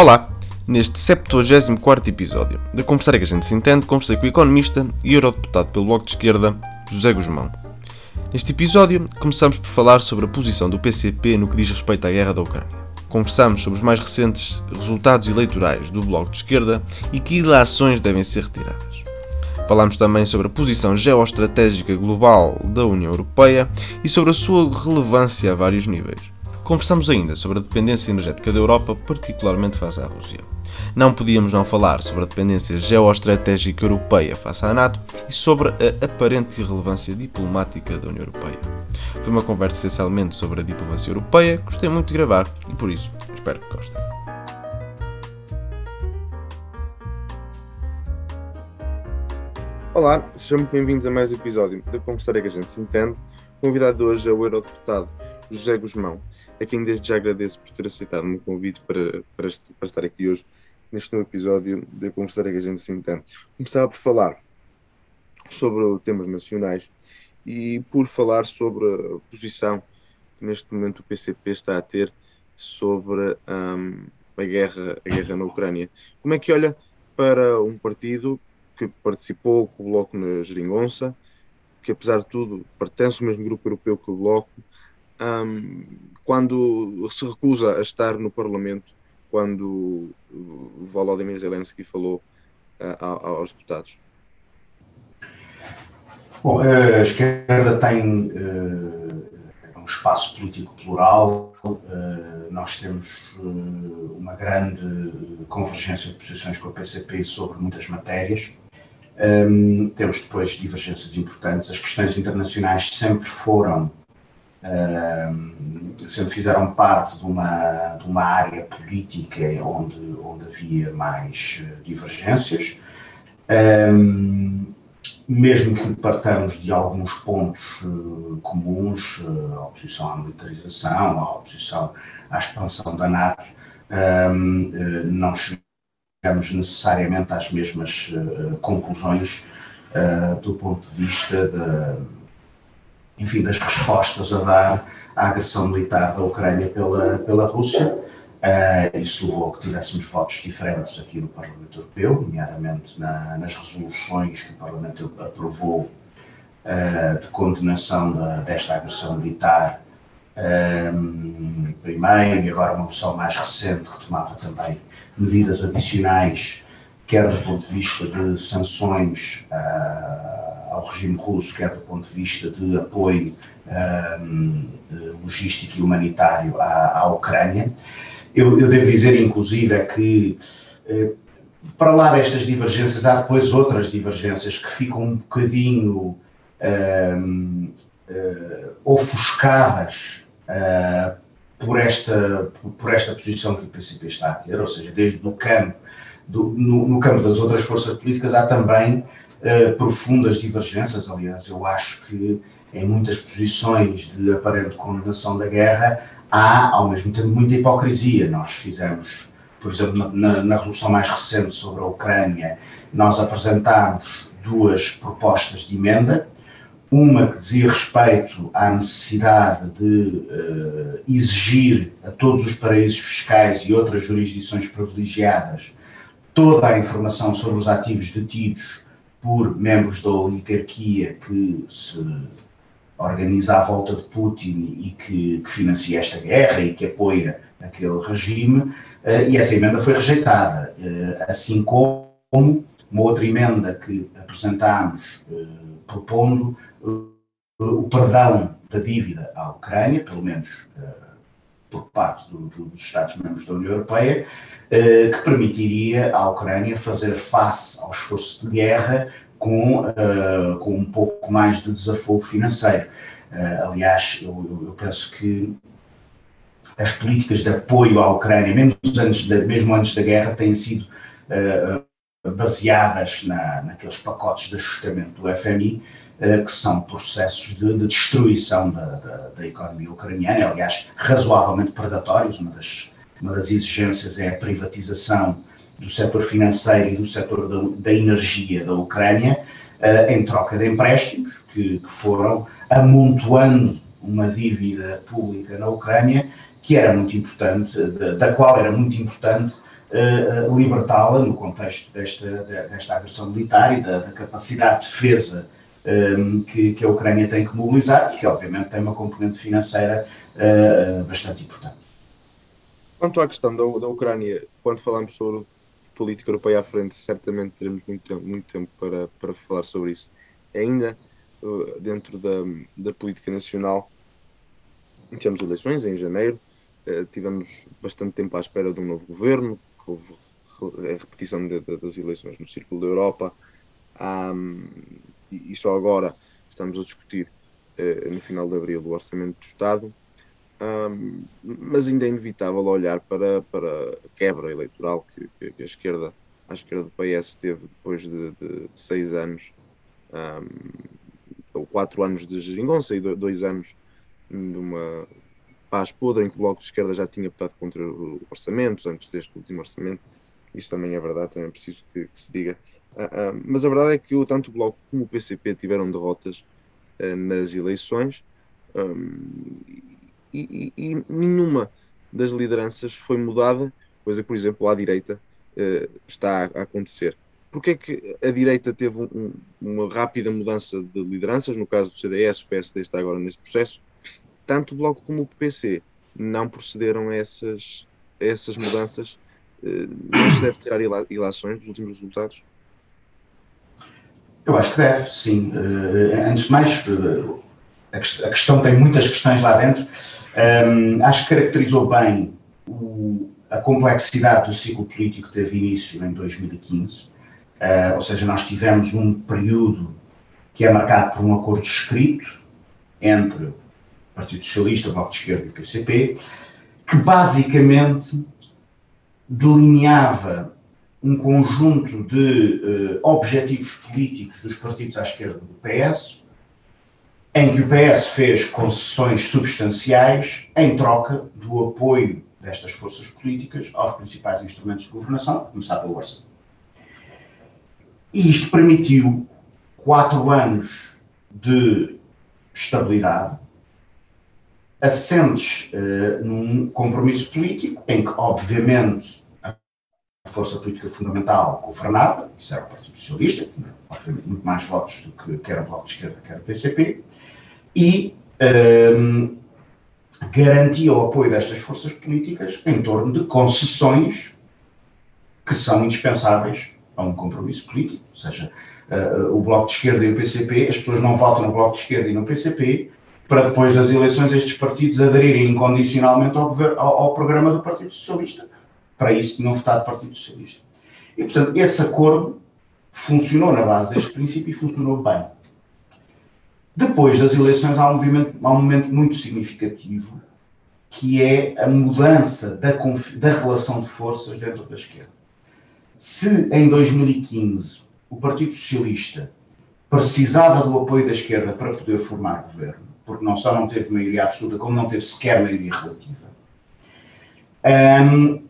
Olá! Neste 74 episódio da Conversar que a gente se entende, conversei com o economista e eurodeputado pelo Bloco de Esquerda, José Guzmão. Neste episódio, começamos por falar sobre a posição do PCP no que diz respeito à guerra da Ucrânia. Conversamos sobre os mais recentes resultados eleitorais do Bloco de Esquerda e que ilações devem ser retiradas. Falámos também sobre a posição geoestratégica global da União Europeia e sobre a sua relevância a vários níveis. Conversamos ainda sobre a dependência energética da Europa, particularmente face à Rússia. Não podíamos não falar sobre a dependência geoestratégica europeia face à NATO e sobre a aparente irrelevância diplomática da União Europeia. Foi uma conversa essencialmente sobre a diplomacia europeia, gostei muito de gravar e por isso espero que gostem. Olá, sejam muito bem-vindos a mais um episódio da Conversaria que a gente se entende. Convidado hoje é o Eurodeputado José Guzmão, a quem desde já agradeço por ter aceitado o meu convite para, para, para estar aqui hoje neste novo episódio da Conversaria que a gente se entende. Começava por falar sobre temas nacionais e por falar sobre a posição que neste momento o PCP está a ter sobre um, a, guerra, a guerra na Ucrânia. Como é que olha para um partido que participou com o Bloco na Geringonça, que apesar de tudo pertence ao mesmo grupo europeu que o Bloco, um, quando se recusa a estar no Parlamento, quando Volodymyr Zelensky falou uh, aos deputados? Bom, a esquerda tem uh, um espaço político plural, uh, nós temos uh, uma grande convergência de posições com a PCP sobre muitas matérias. Temos depois divergências importantes. As questões internacionais sempre foram sempre fizeram parte de uma, de uma área política onde, onde havia mais eh, divergências. Um, mesmo que partamos de alguns pontos uh, comuns, uh, a oposição à militarização, a oposição à expansão da NATO, um, não chegamos necessariamente às mesmas conclusões do ponto de vista de, enfim, das respostas a dar à agressão militar da Ucrânia pela, pela Rússia. Uh, isso levou a que tivéssemos votos diferentes aqui no Parlamento Europeu, nomeadamente na, nas resoluções que o Parlamento aprovou uh, de condenação da, desta agressão militar, um, primeiro, e agora uma moção mais recente que tomava também medidas adicionais, quer do ponto de vista de sanções uh, ao regime russo, quer do ponto de vista de apoio logístico e humanitário à, à Ucrânia. Eu, eu, devo dizer, inclusive, é que eh, para lá destas divergências, há depois outras divergências que ficam um bocadinho um, uh, ofuscadas uh, por, esta, por esta posição que o PCP está a ter, ou seja, desde o campo, do, no, no campo das outras forças políticas, há também profundas divergências. Aliás, eu acho que em muitas posições de aparente condenação da guerra há, ao mesmo tempo, muita hipocrisia. Nós fizemos, por exemplo, na, na resolução mais recente sobre a Ucrânia, nós apresentámos duas propostas de emenda. Uma que dizia respeito à necessidade de uh, exigir a todos os paraísos fiscais e outras jurisdições privilegiadas toda a informação sobre os ativos detidos por membros da oligarquia que se organiza à volta de Putin e que, que financia esta guerra e que apoia aquele regime, uh, e essa emenda foi rejeitada, uh, assim como uma outra emenda que apresentámos uh, propondo o perdão da dívida à Ucrânia, pelo menos por parte do, do, dos Estados-membros da União Europeia, eh, que permitiria à Ucrânia fazer face ao esforço de guerra com, eh, com um pouco mais de desafogo financeiro. Eh, aliás, eu, eu, penso que as políticas de apoio à Ucrânia, mesmo antes da, mesmo antes da guerra, têm sido baseadas na, naqueles pacotes de ajustamento do FMI, eh, que são processos de, de destruição da, da, da, economia ucraniana, aliás, razoavelmente predatórios. Uma das, uma das exigências é a privatização do setor financeiro e do setor da, da energia da Ucrânia, uh, em troca de empréstimos, que, que, foram amontoando uma dívida pública na Ucrânia, que era muito importante, da, qual era muito importante uh, libertá-la no contexto desta, desta agressão militar e da, da capacidade de defesa um, que, que, a Ucrânia tem que mobilizar e que, obviamente, tem uma componente financeira uh, bastante importante. Quanto à questão da, da Ucrânia, quando falamos sobre política europeia à frente, certamente teremos muito tempo, muito tempo para, para falar sobre isso. Ainda uh, dentro da, da política nacional, tivemos eleições em janeiro, uh, tivemos bastante tempo à espera de um novo governo, houve a repetição de, de, das eleições no Círculo da Europa, um, e, só agora estamos a discutir uh, no final de abril o Orçamento do Estado. Um, mas ainda é inevitável olhar para, para a quebra eleitoral que, que, que a esquerda, a esquerda do PS teve depois de, de seis anos, um, ou quatro anos de geringonça e dois anos de uma paz podre em que o Bloco de Esquerda já tinha votado contra orçamentos antes deste último orçamento. Isso também é verdade, também é preciso que, que se diga. Uh, uh, mas a verdade é que tanto o Bloco como o PCP tiveram derrotas uh, nas eleições. E, e, e, nenhuma das lideranças foi mudada, coisa que, por exemplo, à direita está a, acontecer. Porquê é que a direita teve um, uma rápida mudança de lideranças, no caso do CDS, o PSD está agora nesse processo, tanto o Bloco como o PC não procederam a essas, a essas mudanças, não se deve tirar ilações dos últimos resultados? Eu acho que deve, sim. Uh, antes de mais, uh, a, questão tem muitas questões lá dentro. Um, acho que caracterizou bem a complexidade do ciclo político que teve início em 2015, uh, ah, ou seja, nós tivemos um período que é marcado por um acordo escrito entre o Partido Socialista, o Bloco de Esquerda e o PCP, que basicamente delineava um conjunto de uh, objetivos políticos dos partidos à esquerda do PS, em que o PS fez concessões substanciais em troca do apoio destas forças políticas aos principais instrumentos de governação, a começar pelo orçamento. E isto permitiu quatro anos de estabilidade, assentes uh, num compromisso político em que, obviamente, força política fundamental governava, isso era o Partido Socialista, obviamente muito mais votos do que quer o Bloco de Esquerda, quer o PCP, e um, garantia o apoio destas forças políticas em torno de concessões que são indispensáveis a um compromisso político, ou seja, uh, o Bloco de Esquerda e o PCP, as pessoas não votam no Bloco de Esquerda e no PCP, para depois das eleições estes partidos aderirem incondicionalmente ao, ao, ao programa do Partido Socialista. Para isso tinham votado Partido Socialista. E, portanto, esse acordo funcionou na base deste princípio e funcionou bem. Depois das eleições há um, movimento, há um momento muito significativo que é a mudança da, da relação de forças dentro da esquerda. Se em 2015 o Partido Socialista precisava do apoio da esquerda para poder formar governo, porque não só não teve maioria absoluta, como não teve sequer maioria relativa, um,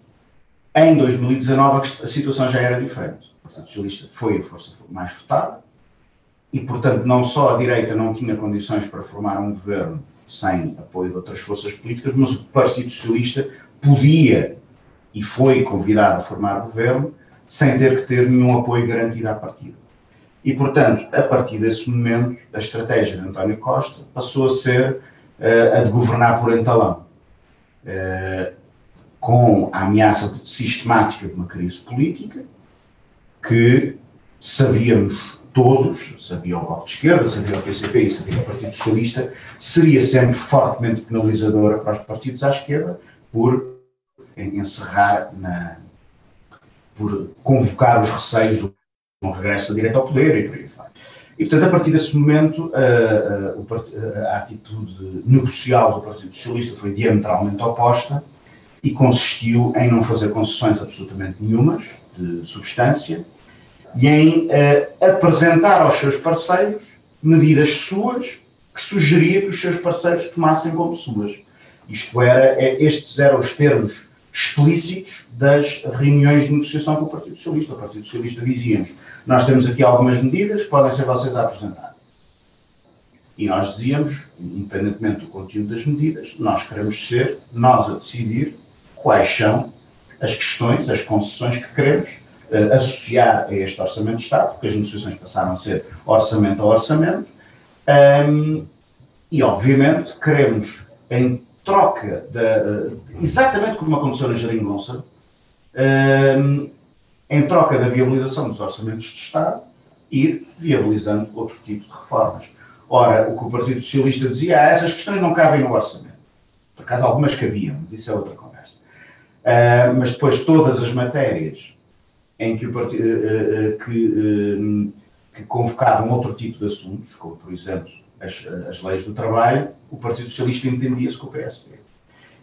em 2019 a situação já era diferente. O Partido Socialista foi a força mais votada, e, portanto, não só a direita não tinha condições para formar um governo sem apoio de outras forças políticas, mas o Partido Socialista podia e foi convidado a formar governo sem ter que ter nenhum apoio garantido à partida. E, portanto, a partir desse momento, a estratégia de António Costa passou a ser uh, a de governar por entalão, uh, com a ameaça sistemática de uma crise política que sabíamos todos, sabia o Bloco de Esquerda, sabia o PCP e sabia o Partido Socialista, seria sempre fortemente penalizadora para os partidos à esquerda por encerrar, na, por convocar os receios do um regresso da direita ao poder e por aí vai. E, portanto, a partir desse momento, a, a, a atitude negocial do Partido Socialista foi diametralmente oposta e consistiu em não fazer concessões absolutamente nenhumas de substância, e em uh, apresentar aos seus parceiros medidas suas que sugeria que os seus parceiros tomassem como suas. Isto era, é, estes eram os termos explícitos das reuniões de negociação com o Partido Socialista. O Partido Socialista dizia-nos: Nós temos aqui algumas medidas que podem ser vocês a apresentar. E nós dizíamos, independentemente do conteúdo das medidas, nós queremos ser nós a decidir quais são as questões, as concessões que queremos uh, associar a este Orçamento de Estado, porque as negociações passaram a ser orçamento a orçamento, um, e obviamente queremos, em troca, de, uh, exatamente como aconteceu na Jeringonça, um, em troca da viabilização dos orçamentos de Estado, ir viabilizando outro tipo de reformas. Ora, o que o Partido Socialista dizia, ah, essas questões não cabem no orçamento. Por acaso algumas cabiam, mas isso é outra conversa. Uh, mas depois todas as matérias em que, o uh, que, que, convocavam outro tipo de assuntos, como por exemplo as, as leis do trabalho, o Partido Socialista entendia-se com o PSD.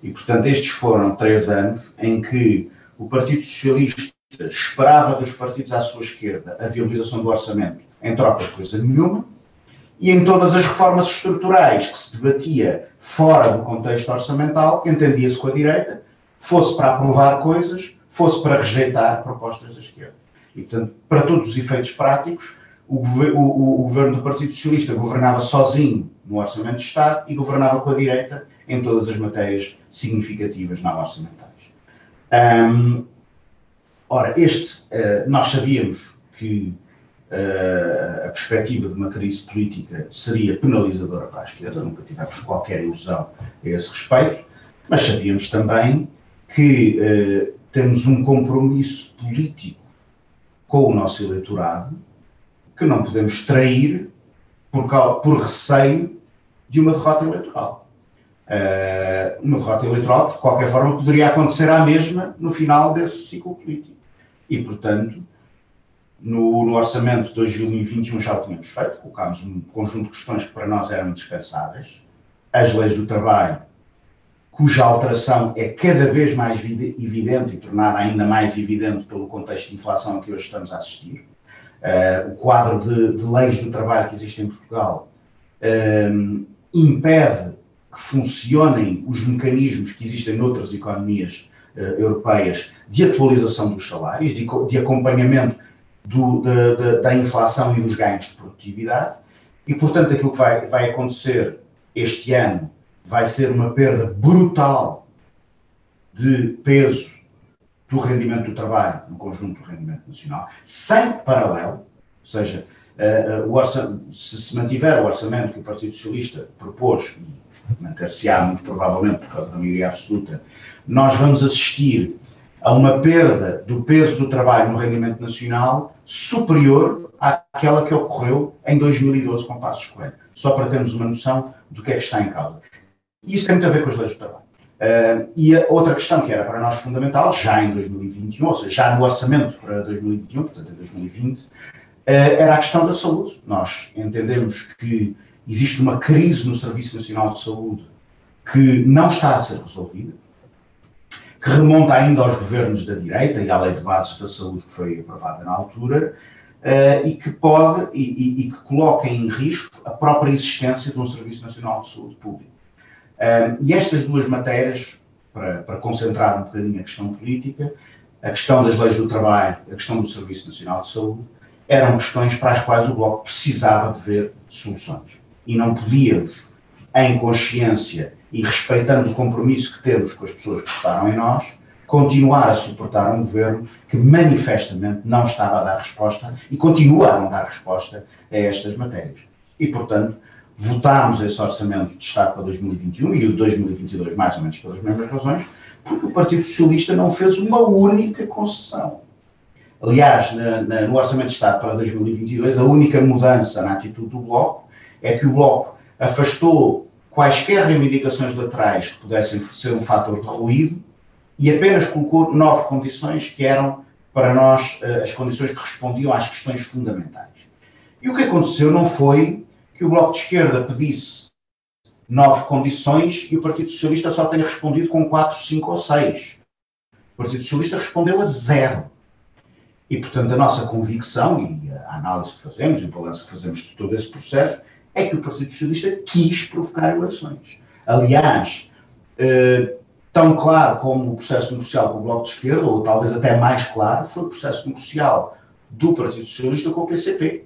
E portanto estes foram três anos em que o Partido Socialista esperava dos partidos à sua esquerda a viabilização do orçamento em troca de coisa nenhuma, e em todas as reformas estruturais que se debatia fora do contexto orçamental, entendia-se com a direita, fosse para aprovar coisas, fosse para rejeitar propostas da esquerda. E, portanto, para todos os efeitos práticos, o, o, o, governo do Partido Socialista governava sozinho no Orçamento de Estado e governava com a direita em todas as matérias significativas não orçamentais. Um, ora, este, uh, nós sabíamos que uh, a perspectiva de uma crise política seria penalizadora para a esquerda, nunca tivemos qualquer ilusão a esse respeito, mas sabíamos também que uh, temos um compromisso político com o nosso eleitorado que não podemos trair por, por receio de uma derrota eleitoral. Uh, uma derrota eleitoral de qualquer forma, poderia acontecer à mesma no final desse ciclo político. E, portanto, no, no, orçamento de 2021 já o tínhamos feito, colocámos um conjunto de questões que para nós eram indispensáveis. As leis do trabalho, cuja alteração é cada vez mais evidente e tornada ainda mais evidente pelo contexto de inflação que hoje estamos a assistir. Uh, o quadro de, de, leis do trabalho que existe em Portugal uh, impede que funcionem os mecanismos que existem noutras economias uh, europeias de atualização dos salários, de, de acompanhamento do, de, de, da inflação e dos ganhos de produtividade, e portanto aquilo que vai, vai acontecer este ano vai ser uma perda brutal de peso do rendimento do trabalho no conjunto do rendimento nacional, sem paralelo, ou seja, uh, uh, se se mantiver o orçamento que o Partido Socialista propôs, manter-se-á muito provavelmente por causa da maioria absoluta, nós vamos assistir a uma perda do peso do trabalho no rendimento nacional superior àquela que ocorreu em 2012 com Passos Coelho. Só para termos uma noção do que é que está em causa. E isso tem muito a ver com as leis do trabalho. Uh, e a outra questão que era para nós fundamental, já em 2021, ou seja, já no orçamento para 2021, portanto em 2020, uh, era a questão da saúde. Nós entendemos que existe uma crise no Serviço Nacional de Saúde que não está a ser resolvida, que remonta ainda aos governos da direita e à lei de bases da saúde que foi aprovada na altura, uh, e que pode e, e, e, que coloca em risco a própria existência de um Serviço Nacional de Saúde Público. Uh, e estas duas matérias, para, para, concentrar um bocadinho a questão política, a questão das leis do trabalho, a questão do Serviço Nacional de Saúde, eram questões para as quais o Bloco precisava de ver soluções. E não podíamos, em consciência e respeitando o compromisso que temos com as pessoas que votaram em nós, continuar a suportar um governo que manifestamente não estava a dar resposta e continua a não dar resposta a estas matérias. E, portanto, votámos esse orçamento de Estado para 2021 e o de 2022 mais ou menos pelas mesmas razões, porque o Partido Socialista não fez uma única concessão. Aliás, na, na, no Orçamento de Estado para 2022, a única mudança na atitude do Bloco é que o Bloco afastou quaisquer reivindicações laterais que pudessem ser um fator de ruído e apenas colocou nove condições que eram, para nós, eh, as condições que respondiam às questões fundamentais. E o que aconteceu não foi que o Bloco de Esquerda pedisse nove condições e o Partido Socialista só tenha respondido com quatro, cinco ou seis. O Partido Socialista respondeu a zero. E, portanto, a nossa convicção e a análise que fazemos, e o balanço que fazemos de todo esse processo, é que o Partido Socialista quis provocar eleições. Aliás, eh, tão claro como o processo negocial com o Bloco de Esquerda, ou talvez até mais claro, foi o processo negocial do Partido Socialista com o PCP,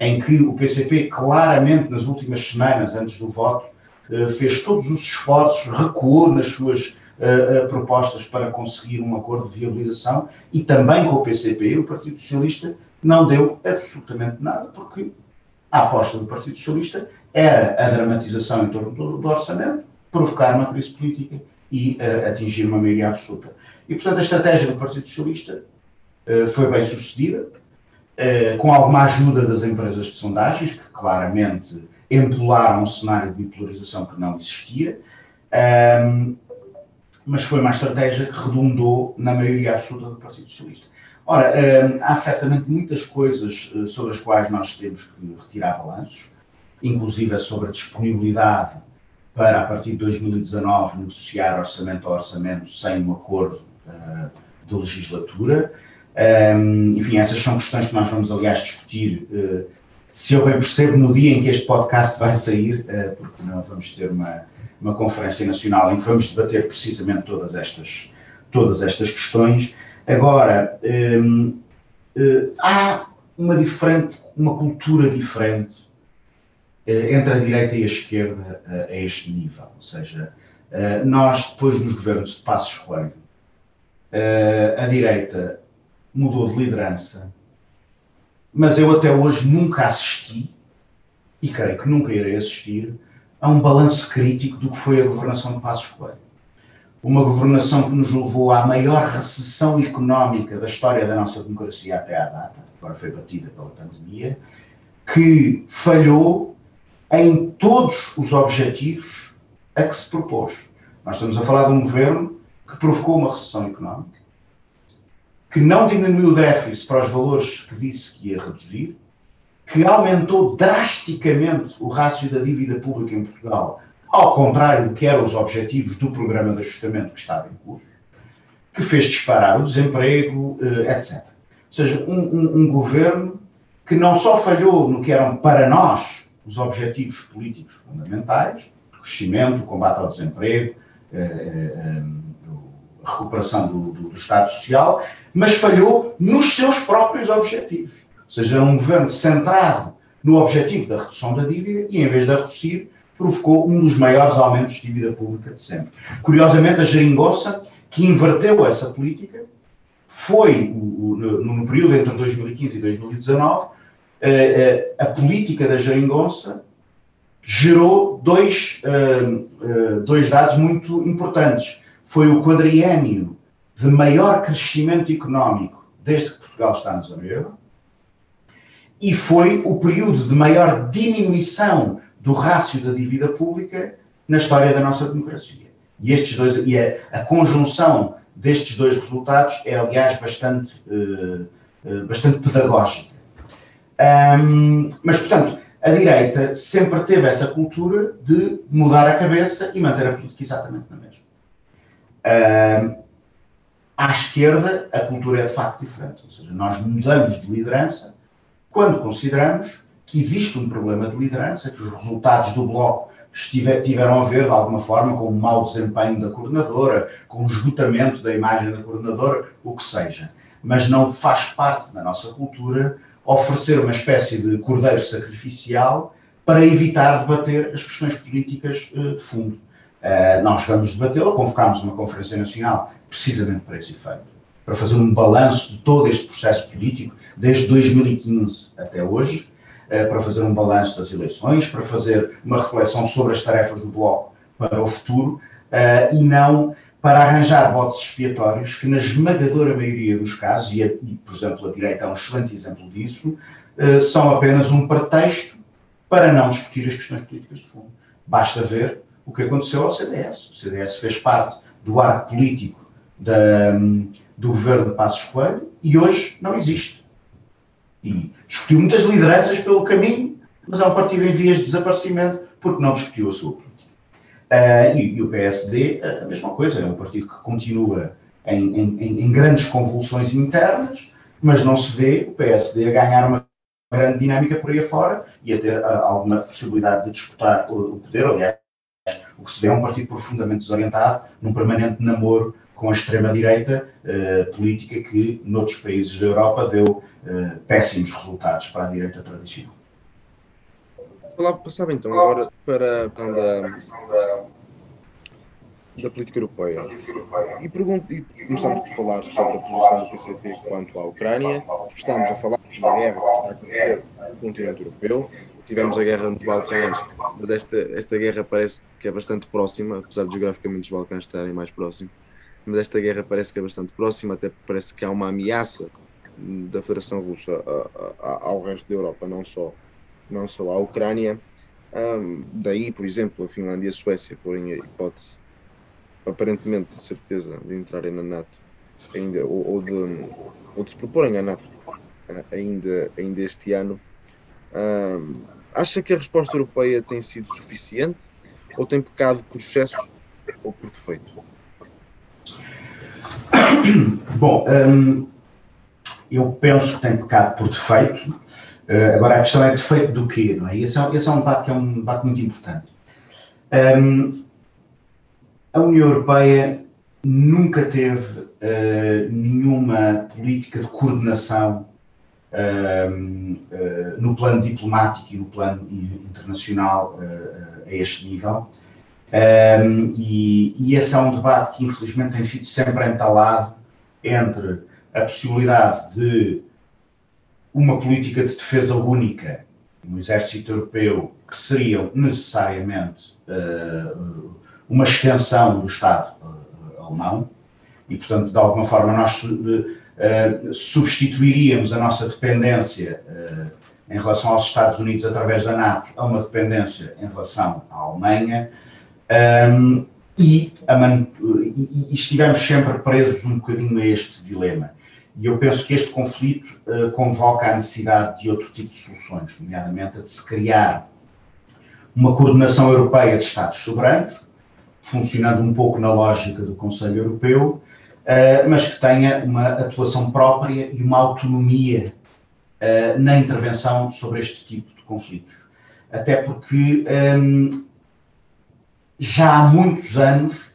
em que o PCP claramente nas últimas semanas, antes do voto, eh, fez todos os esforços, recuou nas suas uh, uh, propostas para conseguir um acordo de viabilização e também com o PCP, o Partido Socialista não deu absolutamente nada, porque a aposta do Partido Socialista era a dramatização em torno do, orçamento, provocar uma crise política e atingir uma maioria absoluta. E, portanto, a estratégia do Partido Socialista foi bem sucedida, com alguma ajuda das empresas de sondagens, que claramente empolaram um cenário de bipolarização que não existia, um, mas foi uma estratégia que redundou na maioria absoluta do Partido Socialista. Ora, um, há certamente muitas coisas uh, sobre as quais nós temos que retirar balanços, inclusive sobre a disponibilidade para, a partir de 2019, negociar orçamento a orçamento sem um acordo uh, de legislatura. Enfim, essas são questões que nós vamos, aliás, discutir uh, se eu bem percebo, no dia em que este podcast vai sair, uh, porque não vamos ter uma, uma conferência nacional em que vamos debater precisamente todas estas, todas estas questões. Agora, eh, há uma diferente, uma cultura diferente entre a direita e a esquerda a este nível. Ou seja, nós, depois dos governos de Passos Coelho, a direita mudou de liderança, mas eu até hoje nunca assisti, e creio que nunca irei assistir, a um balanço crítico do que foi a governação de Passos Coelho. Uma governação que nos levou à maior recessão económica da história da nossa democracia até à data, agora foi batida pela pandemia, que falhou em todos os objetivos a que se propôs. Nós estamos a falar de um governo que provocou uma recessão económica, que não diminuiu o déficit para os valores que disse que ia reduzir, que aumentou drasticamente o rácio da dívida pública em Portugal, ao contrário do que eram os objetivos do programa de ajustamento que estava em curso, que fez disparar o desemprego, eh, etc. Ou seja, um, um, um governo que não só falhou no que eram para nós os objetivos políticos fundamentais, crescimento, combate ao desemprego, eh, eh, a recuperação do, do, do Estado Social, mas falhou nos seus próprios objetivos. Ou seja, um governo centrado no objetivo da redução da dívida e, em vez de a reduzir, provocou um dos maiores aumentos de dívida pública de sempre. Curiosamente, a geringonça, que inverteu essa política, foi, no, período entre 2015 e 2019, a, eh, eh, a política da geringonça gerou dois, uh, dois dados muito importantes. Foi o quadriênio de maior crescimento económico desde que Portugal está na zona euro e foi o período de maior diminuição do rácio da dívida pública na história da nossa democracia. E, estes dois, e a, a conjunção destes dois resultados é, aliás, bastante, uh, uh, bastante pedagógica. Um, mas, portanto, a direita sempre teve essa cultura de mudar a cabeça e manter a política exatamente na mesma. Um, à esquerda, a cultura é de facto diferente. Ou seja, nós mudamos de liderança quando consideramos que existe um problema de liderança, que os resultados do Bloco tiveram a ver, de alguma forma, com o mau desempenho da coordenadora, com o esgotamento da imagem da coordenadora, o que seja. Mas não faz parte da nossa cultura oferecer uma espécie de cordeiro sacrificial para evitar debater as questões políticas uh, de fundo. Uh, nós vamos debatê-la, convocámos uma Conferência Nacional precisamente para esse efeito, para fazer um balanço de todo este processo político, desde 2015 até hoje, uh, para fazer um balanço das eleições, para fazer uma reflexão sobre as tarefas do Bloco para o futuro, uh, e não para arranjar votos expiatórios que, na esmagadora maioria dos casos, e por exemplo a direita é um excelente exemplo disso, são apenas um pretexto para não discutir as questões políticas de fundo. Basta ver o que aconteceu ao CDS. O CDS fez parte do arco político da, do governo de Passos Coelho e hoje não existe. E discutiu muitas lideranças pelo caminho, mas é um partido em vias de desaparecimento porque não discutiu a sua política. Uh, e, e, o PSD, a mesma coisa, é um partido que continua em, em, em, grandes convulsões internas, mas não se vê o PSD a ganhar uma grande dinâmica por aí afora e a ter uh, alguma possibilidade de disputar o, o poder. Aliás, o que se vê é um partido profundamente desorientado, num permanente namoro com a extrema-direita uh, política que, noutros países da Europa, deu uh, péssimos resultados para a direita tradicional. Passava então agora para a questão da, da política europeia. E, pergunto, e começamos por falar sobre a posição do PCP quanto à Ucrânia. Estamos a falar da guerra que está a acontecer no continente europeu. Tivemos a guerra nos Balcãs, mas esta, esta guerra parece que é bastante próxima, apesar de geograficamente os Balcãs estarem mais próximos. Mas esta guerra parece que é bastante próxima, até parece que há uma ameaça da Federação Russa a, a, ao resto da Europa, não só, não só à Ucrânia. Um, daí, por exemplo, a Finlândia e a Suécia porém a hipótese, aparentemente, de certeza, de entrarem na NATO, ainda, ou, ou, de, ou de se proporem à NATO ainda, ainda este ano. Um, acha que a resposta europeia tem sido suficiente ou tem pecado por excesso ou por defeito? Bom, um, eu penso que tem pecado por defeito Uh, agora, a questão é defeito do quê, não é? Esse é, esse é um debate que é um debate muito importante. Um, a União Europeia nunca teve uh, nenhuma política de coordenação no plano diplomático e no plano internacional a este nível. Um, e, e, esse é um debate que, infelizmente, tem sido sempre entalado entre a possibilidade de uma política de defesa única, um exército europeu, que seria necessariamente uh, uma extensão do Estado uh, alemão, e, portanto, de alguma forma, nós uh, substituiríamos a nossa dependência em relação aos Estados Unidos através da NATO a uma dependência em relação à Alemanha. Um, e, e, e, estivemos sempre presos um bocadinho a este dilema. E eu penso que este conflito uh, convoca a necessidade de outro tipo de soluções, nomeadamente a de se criar uma coordenação europeia de Estados soberanos, funcionando um pouco na lógica do Conselho Europeu, uh, mas que tenha uma atuação própria e uma autonomia uh, na intervenção sobre este tipo de conflitos. Até porque um, já há muitos anos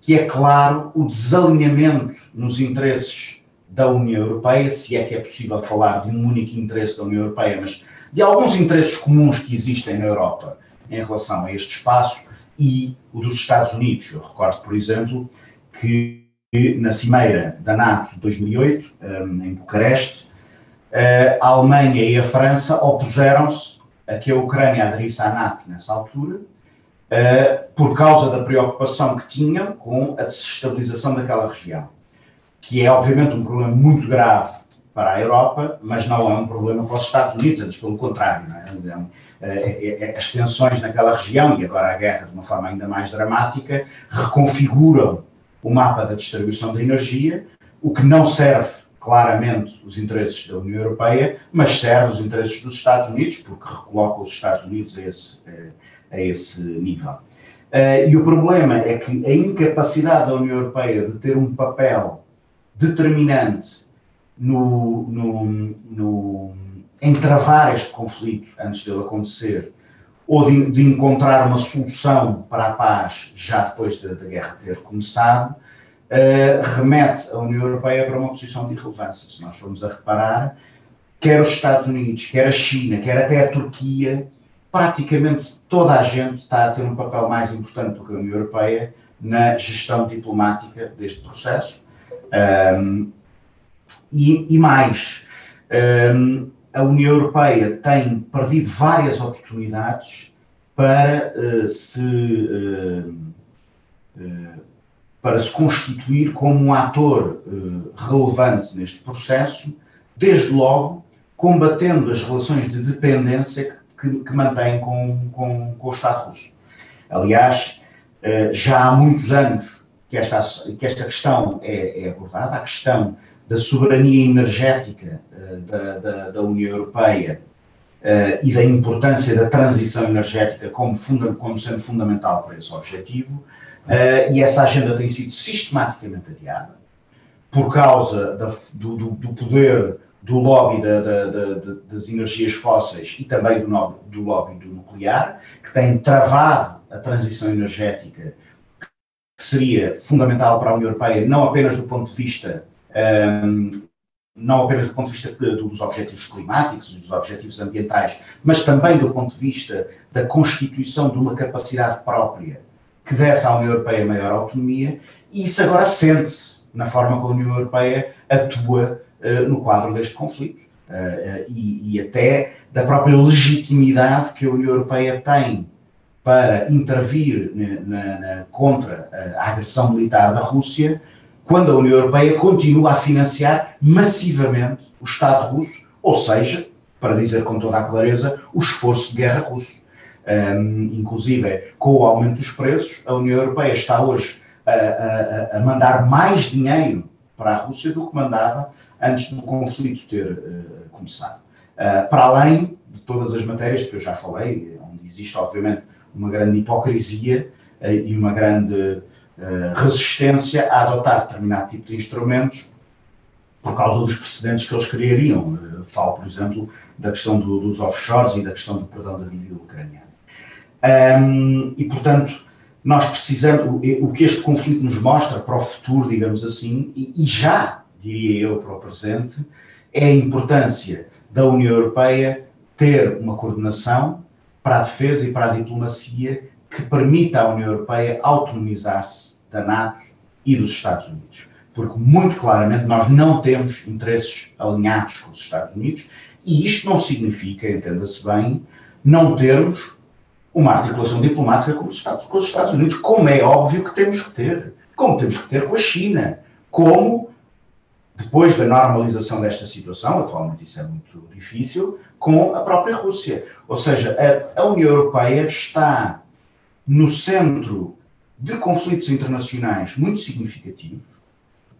que é claro o desalinhamento nos interesses da União Europeia, se é que é possível falar de um único interesse da União Europeia, mas de alguns interesses comuns que existem na Europa em relação a este espaço e o dos Estados Unidos. Eu recordo, por exemplo, que na Cimeira da NATO de 2008, hum, em Bucareste, eh, a Alemanha e a França opuseram-se a que a Ucrânia aderisse à NATO nessa altura, eh, por causa da preocupação que tinham com a desestabilização daquela região que é obviamente um problema muito grave para a Europa, mas não é um problema para os Estados Unidos, antes pelo contrário. É? As tensões naquela região, e agora a guerra de uma forma ainda mais dramática, reconfiguram o mapa da distribuição da energia, o que não serve claramente os interesses da União Europeia, mas serve os interesses dos Estados Unidos, porque recoloca os Estados Unidos a esse, a esse nível. E o problema é que a incapacidade da União Europeia de ter um papel determinante no, no, no, em travar este conflito antes dele acontecer, ou de, de, encontrar uma solução para a paz já depois da, da guerra ter começado, uh, remete a União Europeia para uma posição de irrelevância. Se nós formos a reparar, quer os Estados Unidos, quer a China, quer até a Turquia, praticamente toda a gente está a ter um papel mais importante do que a União Europeia na gestão diplomática deste processo um, e, e, mais, um, a União Europeia tem perdido várias oportunidades para uh, se uh, uh, para se constituir como um ator relevante neste processo, desde logo combatendo as relações de dependência que, que mantém com, com, com o Estado russo. Aliás, já há muitos anos que esta, que esta questão é, é abordada, a questão da soberania energética uh, da, da, da, União Europeia uh, e da importância da transição energética como, funda, como sendo fundamental para esse objetivo, uh, e essa agenda tem sido sistematicamente adiada por causa da, do, do, poder do lobby da, das energias fósseis e também do, do lobby do nuclear, que tem travado a transição energética que seria fundamental para a União Europeia, não apenas do ponto de vista não apenas do ponto de vista dos objetivos climáticos, dos objetivos ambientais, mas também do ponto de vista da constituição de uma capacidade própria que desse à União Europeia maior autonomia, e isso agora sente-se na forma como a União Europeia atua uh, no quadro deste conflito. Uh, e, e, até da própria legitimidade que a União Europeia tem para intervir na, na, contra a agressão militar da Rússia, quando a União Europeia continua a financiar massivamente o Estado russo, ou seja, para dizer com toda a clareza, o esforço de guerra russo. Um, inclusive, com o aumento dos preços, a União Europeia está hoje a, a, a, mandar mais dinheiro para a Rússia do que mandava antes do conflito ter uh, começado. Uh, para além de todas as matérias que eu já falei, onde existe, obviamente, uma grande hipocrisia uh, e uma grande resistência a adotar determinado tipo de instrumentos por causa dos precedentes que eles criariam. Falo, por exemplo, da questão do, dos offshores e da questão do perdão da dívida ucraniana. Um, e, portanto, nós precisamos, o, o, que este conflito nos mostra para o futuro, digamos assim, e, e já, diria eu, para o presente, é a importância da União Europeia ter uma coordenação para a defesa e para a diplomacia que permita à União Europeia autonomizar-se da NATO e dos Estados Unidos. Porque, muito claramente, nós não temos interesses alinhados com os Estados Unidos e isto não significa, entenda-se bem, não termos uma articulação diplomática com os, Estados, com os Estados Unidos, como é óbvio que temos que ter, como temos que ter com a China, como depois da normalização desta situação, atualmente isso é muito difícil, com a própria Rússia. Ou seja, a, a União Europeia está no centro de conflitos internacionais muito significativos,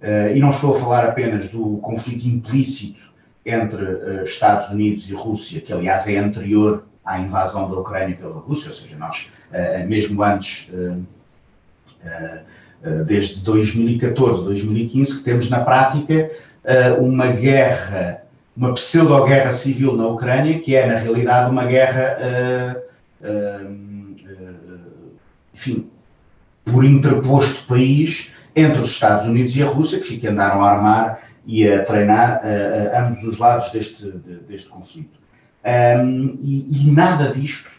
uh, e não estou a falar apenas do conflito implícito entre uh, Estados Unidos e Rússia, que aliás é anterior à invasão da Ucrânia pela Rússia, ou seja, nós, uh, mesmo antes, desde 2014, 2015, que temos na prática uma guerra, uma pseudo-guerra civil na Ucrânia, que é na realidade uma guerra, enfim, por interposto país entre os Estados Unidos e a Rússia, que andaram a armar e a treinar uh, uh, ambos os lados deste, de, deste conflito. Um, e, e, nada disto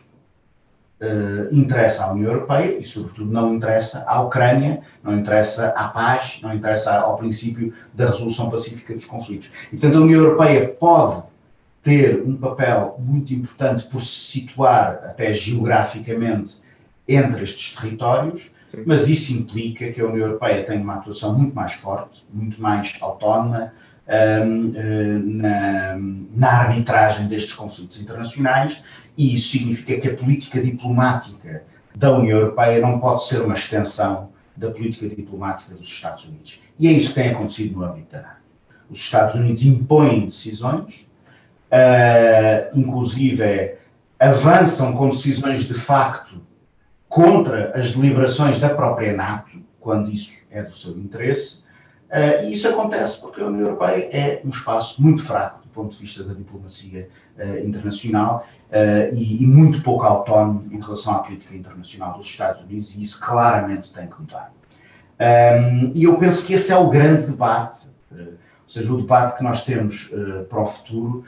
uh, interessa à União Europeia e, sobretudo, não interessa à Ucrânia, não interessa à paz, não interessa ao princípio da resolução pacífica dos conflitos. E, portanto, a União Europeia pode ter um papel muito importante por se situar até geograficamente entre estes territórios, Sim. mas isso implica que a União Europeia tenha uma atuação muito mais forte, muito mais autónoma um, eh, na, na arbitragem destes conflitos internacionais, e isso significa que a política diplomática da União Europeia não pode ser uma extensão da política diplomática dos Estados Unidos. E é isso que tem acontecido no âmbito da NATO. Os Estados Unidos impõem decisões, uh, inclusive avançam com decisões de facto contra as deliberações da própria NATO, quando isso é do seu interesse, uh, e isso acontece porque a União Europeia é um espaço muito fraco do ponto de vista da diplomacia uh, internacional uh, e, e, muito pouco autónomo em relação à política internacional dos Estados Unidos, e isso claramente tem que mudar. Um, ehm, e eu penso que esse é o grande debate, ou seja, o debate que nós temos para o futuro.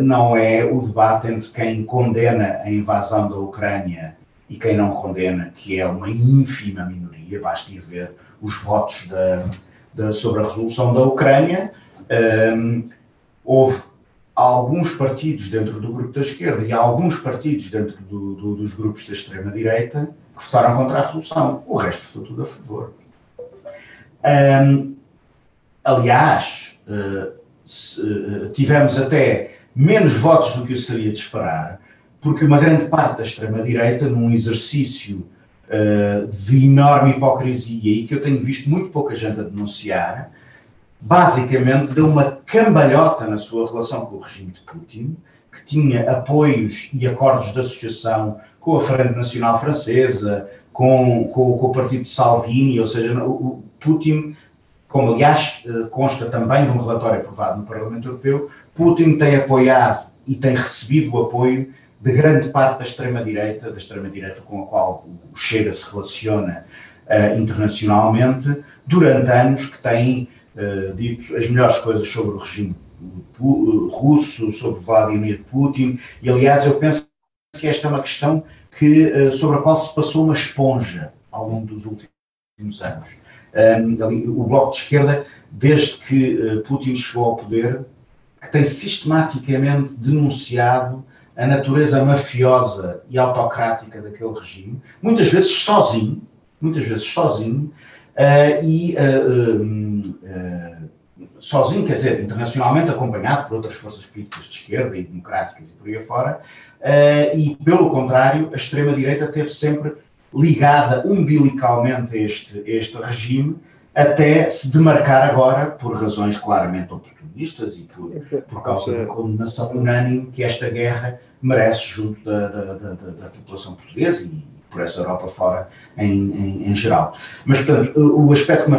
não é o debate entre quem condena a invasão da Ucrânia e quem não condena, que é uma ínfima minoria, basta ir ver os votos da, da, sobre a resolução da Ucrânia. Um, houve alguns partidos dentro do grupo da esquerda e alguns partidos dentro do, do, dos grupos da extrema-direita que votaram contra a resolução. O resto votou tudo a favor. Um, aliás, uh, se, uh, tivemos até menos votos do que seria de esperar, porque uma grande parte da extrema-direita, num exercício uh, de enorme hipocrisia e que eu tenho visto muito pouca gente a denunciar, basicamente deu uma cambalhota na sua relação com o regime de Putin, que tinha apoios e acordos de associação com a Frente Nacional Francesa, com, com, com o partido de Salvini, ou seja, o, o Putin, como aliás eh, consta também de um relatório aprovado no Parlamento Europeu, Putin tem apoiado e tem recebido o apoio de grande parte da extrema-direita, da extrema-direita com a qual o Chega se relaciona uh, internacionalmente, durante anos que tem uh, dito as melhores coisas sobre o regime russo, sobre Vladimir Putin, e aliás eu penso que esta é uma questão que que, sobre a qual se passou uma esponja ao longo dos últimos anos. Ali, o Bloco de Esquerda, desde que Putin chegou ao poder, que tem sistematicamente denunciado a natureza mafiosa e autocrática daquele regime, muitas vezes sozinho, muitas vezes sozinho, uh, e uh, uh, sozinho, quer dizer, internacionalmente acompanhado por outras forças políticas de esquerda e democráticas e por aí afora, e pelo contrário, a extrema-direita teve sempre ligada umbilicalmente a este, este regime, até se demarcar agora por razões claramente oportunistas e por, por causa da condenação unânime que esta guerra merece junto da, da, da, da população portuguesa e por essa Europa fora em, em, em, geral. Mas, portanto, o aspecto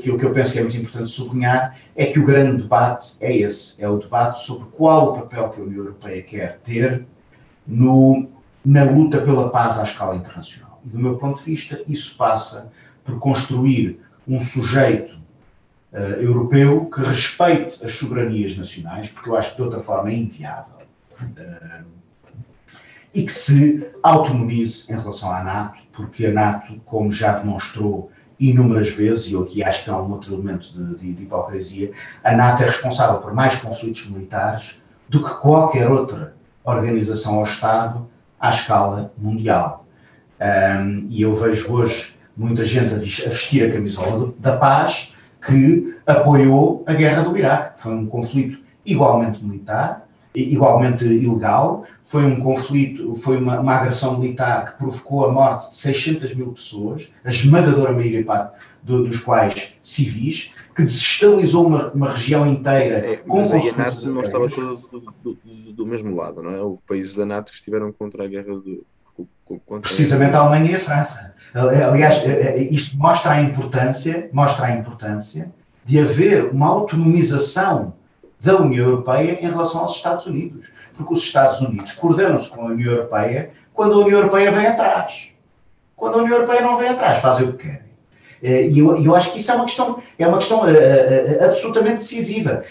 que, que, eu penso que é muito importante sublinhar é que o grande debate é esse, é o debate sobre qual o papel que a União Europeia quer ter no, na luta pela paz à escala internacional. E, do meu ponto de vista, isso passa por construir um sujeito uh, europeu que respeite as soberanias nacionais, porque eu acho que de outra forma é inviável. Uh, e que se autonomize em relação à NATO, porque a NATO, como já demonstrou inúmeras vezes, e eu aqui acho que há um outro elemento de, de, de hipocrisia, a NATO é responsável por mais conflitos militares do que qualquer outra organização ou Estado à escala mundial. Um, e eu vejo hoje muita gente a vestir a camisola da paz que apoiou a guerra do Iraque. Foi um conflito igualmente militar, igualmente ilegal, foi um conflito, foi uma, uma, agressão militar que provocou a morte de 600 mil pessoas, a esmagadora maioria parte do, dos quais civis, que desestabilizou uma, uma região inteira. É, com mas aí a NATO não estava toda do, do, do, mesmo lado, não é? Houve países da NATO que estiveram contra a guerra do. Precisamente a Alemanha e a França. Aliás, é, é, isto mostra a importância, mostra a importância de haver uma autonomização da União Europeia em relação aos Estados Unidos. Porque os Estados Unidos coordenam-se com a União Europeia quando a União Europeia vem atrás. Quando a União Europeia não vem atrás, fazem o que querem. E eu, eu acho que isso é uma questão, é uma questão absolutamente decisiva.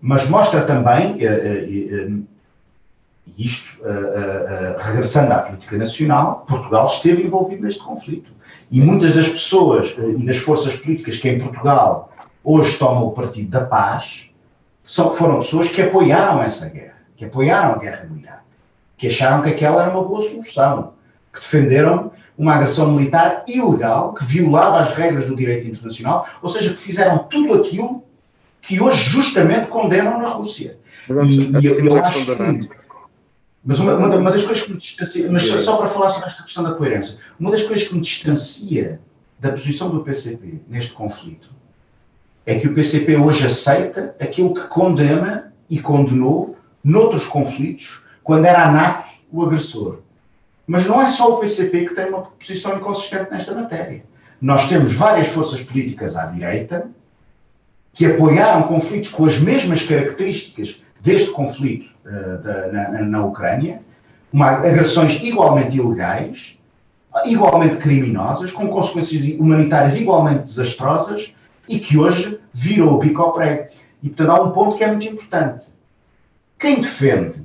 Mas mostra também, uh, isto, regressando à política nacional, Portugal esteve envolvido neste conflito. E muitas das pessoas e das forças políticas que em Portugal hoje tomam o Partido da Paz são, foram pessoas que apoiaram essa guerra, que apoiaram a guerra do Iraque, que acharam que aquela era uma boa solução, que defenderam uma agressão militar ilegal, que violava as regras do direito internacional, ou seja, que fizeram tudo aquilo que hoje justamente condenam na Rússia. Vamos, e, e eu, eu acho que, mas uma, uma, uma, das coisas que me distancia, mas só, só, para falar sobre esta questão da coerência, uma das coisas que me distancia da posição do PCP neste conflito é que o PCP hoje aceita aquilo que condena e condenou noutros conflitos, quando era a NATO o agressor. Mas não é só o PCP que tem uma posição inconsistente nesta matéria. Nós temos várias forças políticas à direita que apoiaram conflitos com as mesmas características deste conflito uh, da, na, na, Ucrânia, uma, agressões igualmente ilegais, igualmente criminosas, com consequências humanitárias igualmente desastrosas, e que hoje virou o pico ao prego. E, portanto, há um ponto que é muito importante. Quem defende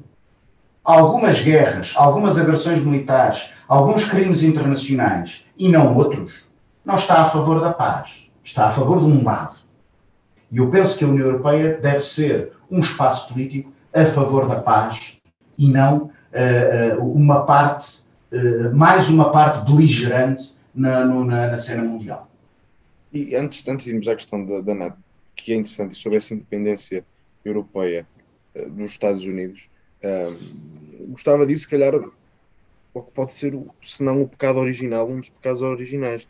algumas guerras, algumas agressões militares, alguns crimes internacionais e não outros, não está a favor da paz. Está a favor de um lado. E eu penso que a União Europeia deve ser um espaço político a favor da paz e não uh, uma parte, uh, mais uma parte beligerante na, na, na cena mundial. E antes, antes de irmos à questão da, da NATO, que é interessante, sobre essa independência europeia uh, dos Estados Unidos, uh, gostava ir, se calhar, o que pode ser, se não o pecado original, um dos pecados originais,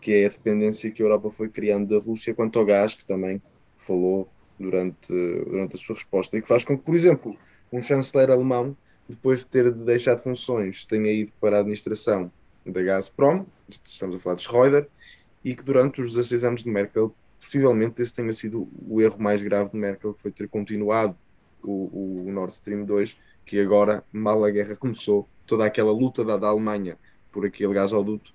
que é a dependência que a Europa foi criando da Rússia quanto ao gás, que também falou durante, durante a sua resposta, e que faz com que, por exemplo, um chanceler alemão, depois de ter deixado funções, tenha ido para a administração da Gazprom, estamos a falar de Schroeder, e que durante os 16 anos de Merkel, possivelmente esse tenha sido o erro mais grave de Merkel, que foi ter continuado o, o Nord Stream 2, que agora, mal a guerra começou, toda aquela luta da, da Alemanha por aquele gasoduto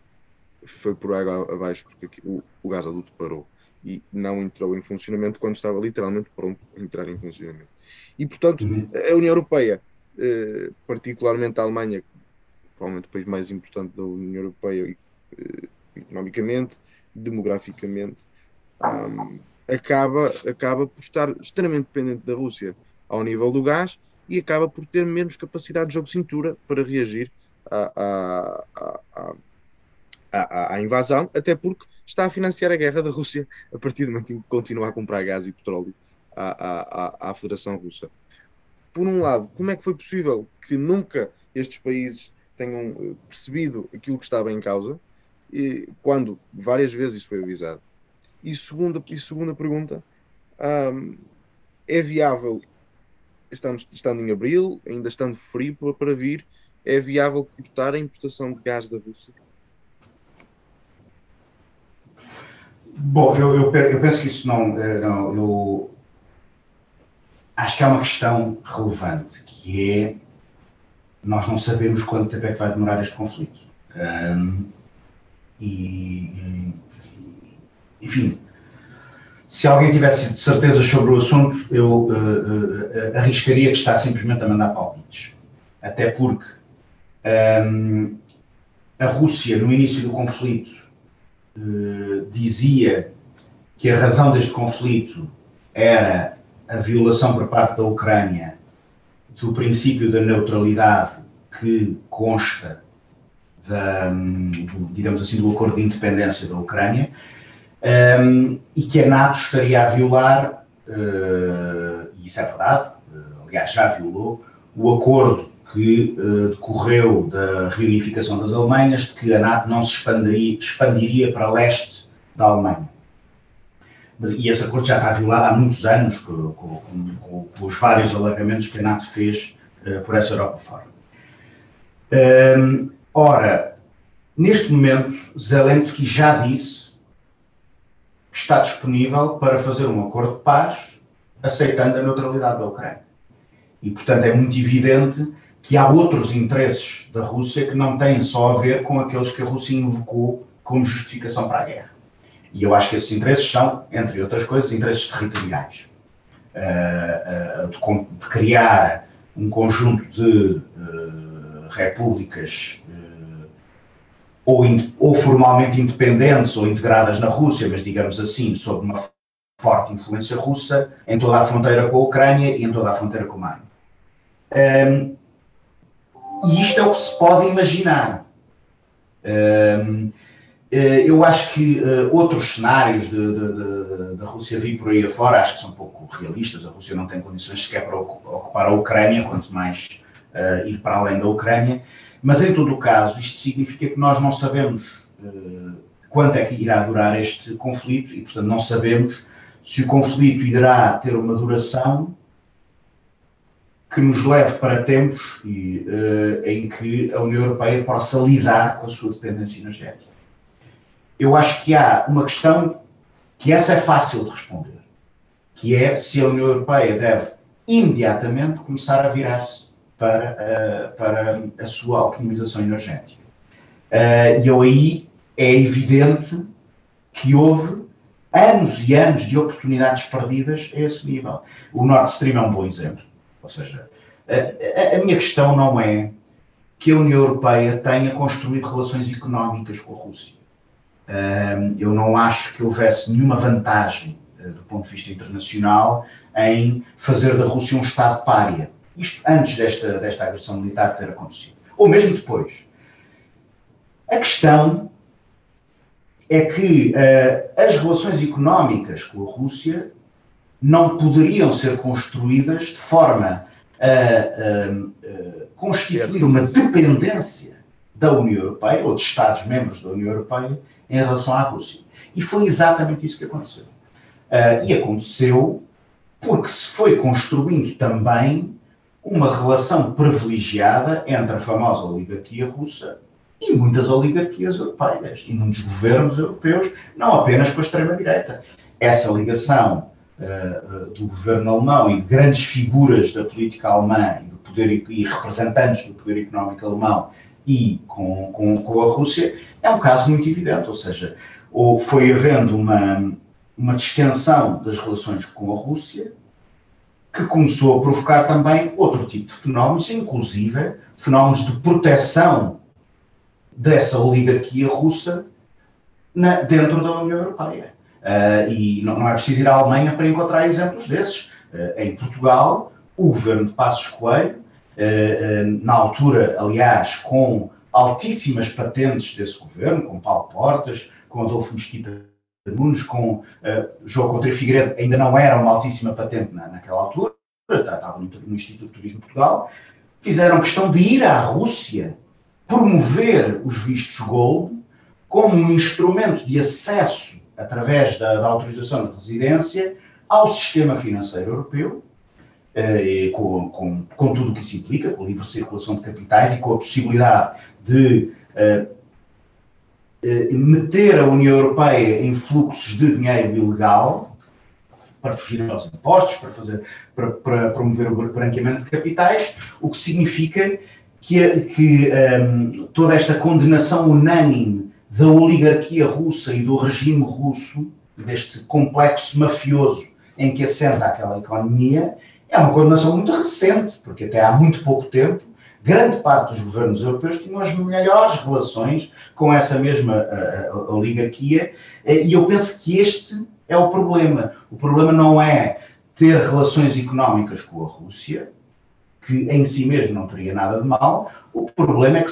foi por água abaixo, porque o, o gasoduto parou e não entrou em funcionamento quando estava literalmente pronto a entrar em funcionamento. E, portanto, a União Europeia, eh, particularmente a Alemanha, provavelmente o país mais importante da União Europeia uh, economicamente, demograficamente, acaba, acaba por estar extremamente dependente da Rússia ao nível do gás e acaba por ter menos capacidade de jogo de cintura para reagir à, à, à, à invasão, até porque está a financiar a guerra da Rússia a partir do momento em que continua a comprar gás e petróleo à, à, à Federação Russa. Por um lado, como é que foi possível que nunca estes países tenham eh, percebido aquilo que estava em causa, e, quando várias vezes isso foi avisado? E segunda, e segunda pergunta, é viável, estando, estando em abril, ainda estando frio para, para vir, é viável cortar a importação de gás da Rússia? Bom, eu, eu, eu, penso que isso não, eh, não. Eu acho que há uma questão relevante que é nós não sabemos quanto tempo é que vai demorar este conflito. Um, e, enfim, se alguém tivesse certezas sobre o assunto, eu uh, uh, arriscaria que está simplesmente a mandar palpites. Até porque um, a Rússia, no início do conflito, uh, dizia que a razão deste conflito era a violação por parte da Ucrânia do princípio da neutralidade que consta da, do, digamos assim, do acordo de independência da Ucrânia um, e que a NATO estaria a violar, uh, e isso é verdade, uh, aliás já violou, o acordo que uh, decorreu da reunificação das Alemanhas, de que a NATO não se expandiria, expandiria para leste da Alemanha. E esse acordo já está violado há muitos anos, com, com, com, com os vários alargamentos que a NATO fez por essa Europa fora. Um, ora, neste momento, Zelensky já disse que está disponível para fazer um acordo de paz aceitando a neutralidade da Ucrânia. E, portanto, é muito evidente que há outros interesses da Rússia que não têm só a ver com aqueles que a Rússia invocou como justificação para a guerra. E eu acho que esses interesses são, entre outras coisas, interesses territoriais. Uh, uh, de, de, criar um conjunto de uh, repúblicas ou, ou formalmente independentes ou integradas na Rússia, mas digamos assim, sob uma forte influência russa em toda a fronteira com a Ucrânia e em toda a fronteira com o mar. Um, e isto é o que se pode imaginar. Eh, eu acho que uh, outros cenários da Rússia vir por aí afora acho que são um pouco realistas. A Rússia não tem condições sequer para ocupar a Ucrânia, quanto mais uh, ir para além da Ucrânia. Mas, em todo o caso, isto significa que nós não sabemos quanto é que irá durar este conflito e, portanto, não sabemos se o conflito irá ter uma duração que nos leve para tempos e, uh, em que a União Europeia possa lidar com a sua dependência energética. Eu acho que há uma questão que essa é fácil de responder, que é se a União Europeia deve imediatamente começar a virar-se para, uh, para a sua optimização energética. Uh, e eu aí é evidente que houve anos e anos de oportunidades perdidas a esse nível. O Nord Stream é um bom exemplo. Ou seja, a, a, minha questão não é que a União Europeia tenha construído relações económicas com a Rússia. Eu não acho que houvesse nenhuma vantagem, uh, do ponto de vista internacional, em fazer da Rússia um Estado párea. Isto antes desta, desta agressão militar ter acontecido. Ou mesmo depois. A questão é que uh, as relações económicas com a Rússia não poderiam ser construídas de forma a constituir uma dependência da União Europeia ou de Estados-membros da União Europeia em relação à Rússia. E foi exatamente isso que aconteceu. Uh, e aconteceu porque se foi construindo também uma relação privilegiada entre a famosa oligarquia russa e muitas oligarquias europeias e muitos governos europeus, não apenas com a extrema-direita. Essa ligação do governo alemão e de grandes figuras da política alemã e, do poder, e representantes do poder económico alemão e com, com, com a Rússia é um caso muito evidente, ou seja, ou foi havendo uma, uma distensão das relações com a Rússia, que começou a provocar também outro tipo de fenómenos, inclusive fenómenos de proteção dessa oligarquia russa na, dentro da União Europeia. Uh, e não, não, é preciso ir à Alemanha para encontrar exemplos desses. Uh, em Portugal, o governo de Passos Coelho, uh, na altura, aliás, com altíssimas patentes desse governo, com Paulo Portas, com Adolfo Mesquita Nunes, com João Coutinho Figueiredo, ainda não era uma altíssima patente na, naquela altura, estava no, no Instituto de Turismo de Portugal, fizeram questão de ir à Rússia promover os vistos gold como um instrumento de acesso, através da, da autorização de residência, ao sistema financeiro europeu, eh, com, com, com, tudo o que isso implica, com a livre circulação de capitais e com a possibilidade de eh, eh, meter a União Europeia em fluxos de dinheiro ilegal para fugir aos impostos, para, fazer, para, para promover o branqueamento de capitais, o que significa que, que um, ehm, toda esta condenação unânime da oligarquia russa e do regime russo, deste complexo mafioso em que assenta aquela economia, é uma condenação muito recente, porque até há muito pouco tempo, grande parte dos governos europeus tinham as melhores relações com essa mesma uh, oligarquia, uh, e eu penso que este é o problema. O problema não é ter relações económicas com a Rússia, que em si mesmo não teria nada de mal, o problema é que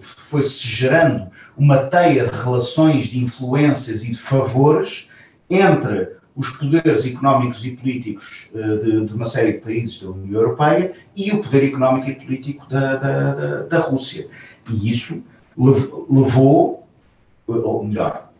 foi-se gerando uma teia de relações, de influências e de favores entre os poderes económicos e políticos uh, de, de, uma série de países da União Europeia e o poder económico e político da, da, da, da Rússia. E isso levou, ou melhor,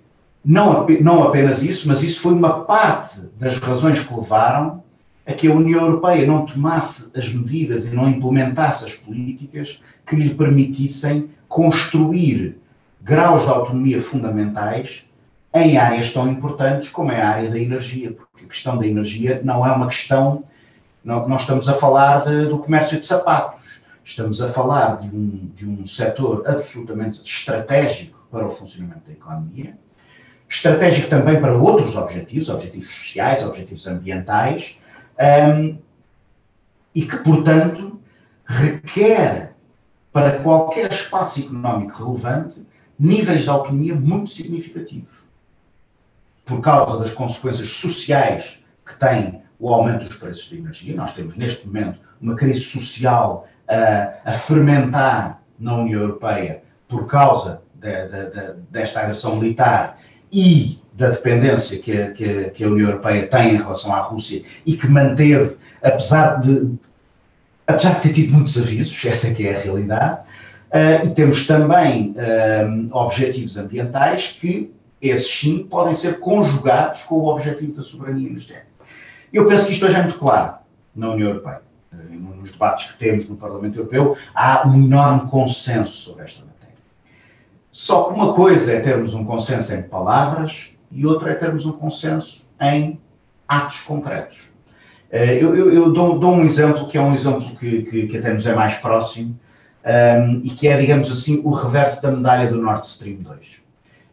não, não apenas isso, mas isso foi uma parte das razões que levaram a que a União Europeia não tomasse as medidas e não implementasse as políticas que lhe permitissem construir graus de autonomia fundamentais em áreas tão importantes como é a área da energia, porque a questão da energia não é uma questão. Não, nós estamos a falar de, do comércio de sapatos, estamos a falar de um, de um setor absolutamente estratégico para o funcionamento da economia, estratégico também para outros objetivos, objetivos sociais, objetivos ambientais, um, e que, portanto, requer para qualquer espaço económico relevante níveis de autonomia muito significativos por causa das consequências sociais que tem o aumento dos preços de energia. Nós temos, neste momento, uma crise social a fermentar na União Europeia por causa de, de, de, desta agressão militar e da dependência que a, que, que a, União Europeia tem em relação à Rússia e que manteve, apesar de, apesar de ter tido muitos avisos, essa é que é a realidade, uh, e temos também uh, objetivos ambientais que esses sim podem ser conjugados com o objetivo da soberania energética. Eu penso que isto hoje é muito claro na União Europeia. Eh, nos debates que temos no Parlamento Europeu, há um enorme consenso sobre esta matéria. Só que uma coisa é termos um consenso em palavras e outra é termos um consenso em atos concretos. Eh, eu, eu, eu dou, dou, um exemplo que é um exemplo que, que, que até nos é mais próximo um, ehm, e que é, digamos assim, o reverso da medalha do Nord Stream 2.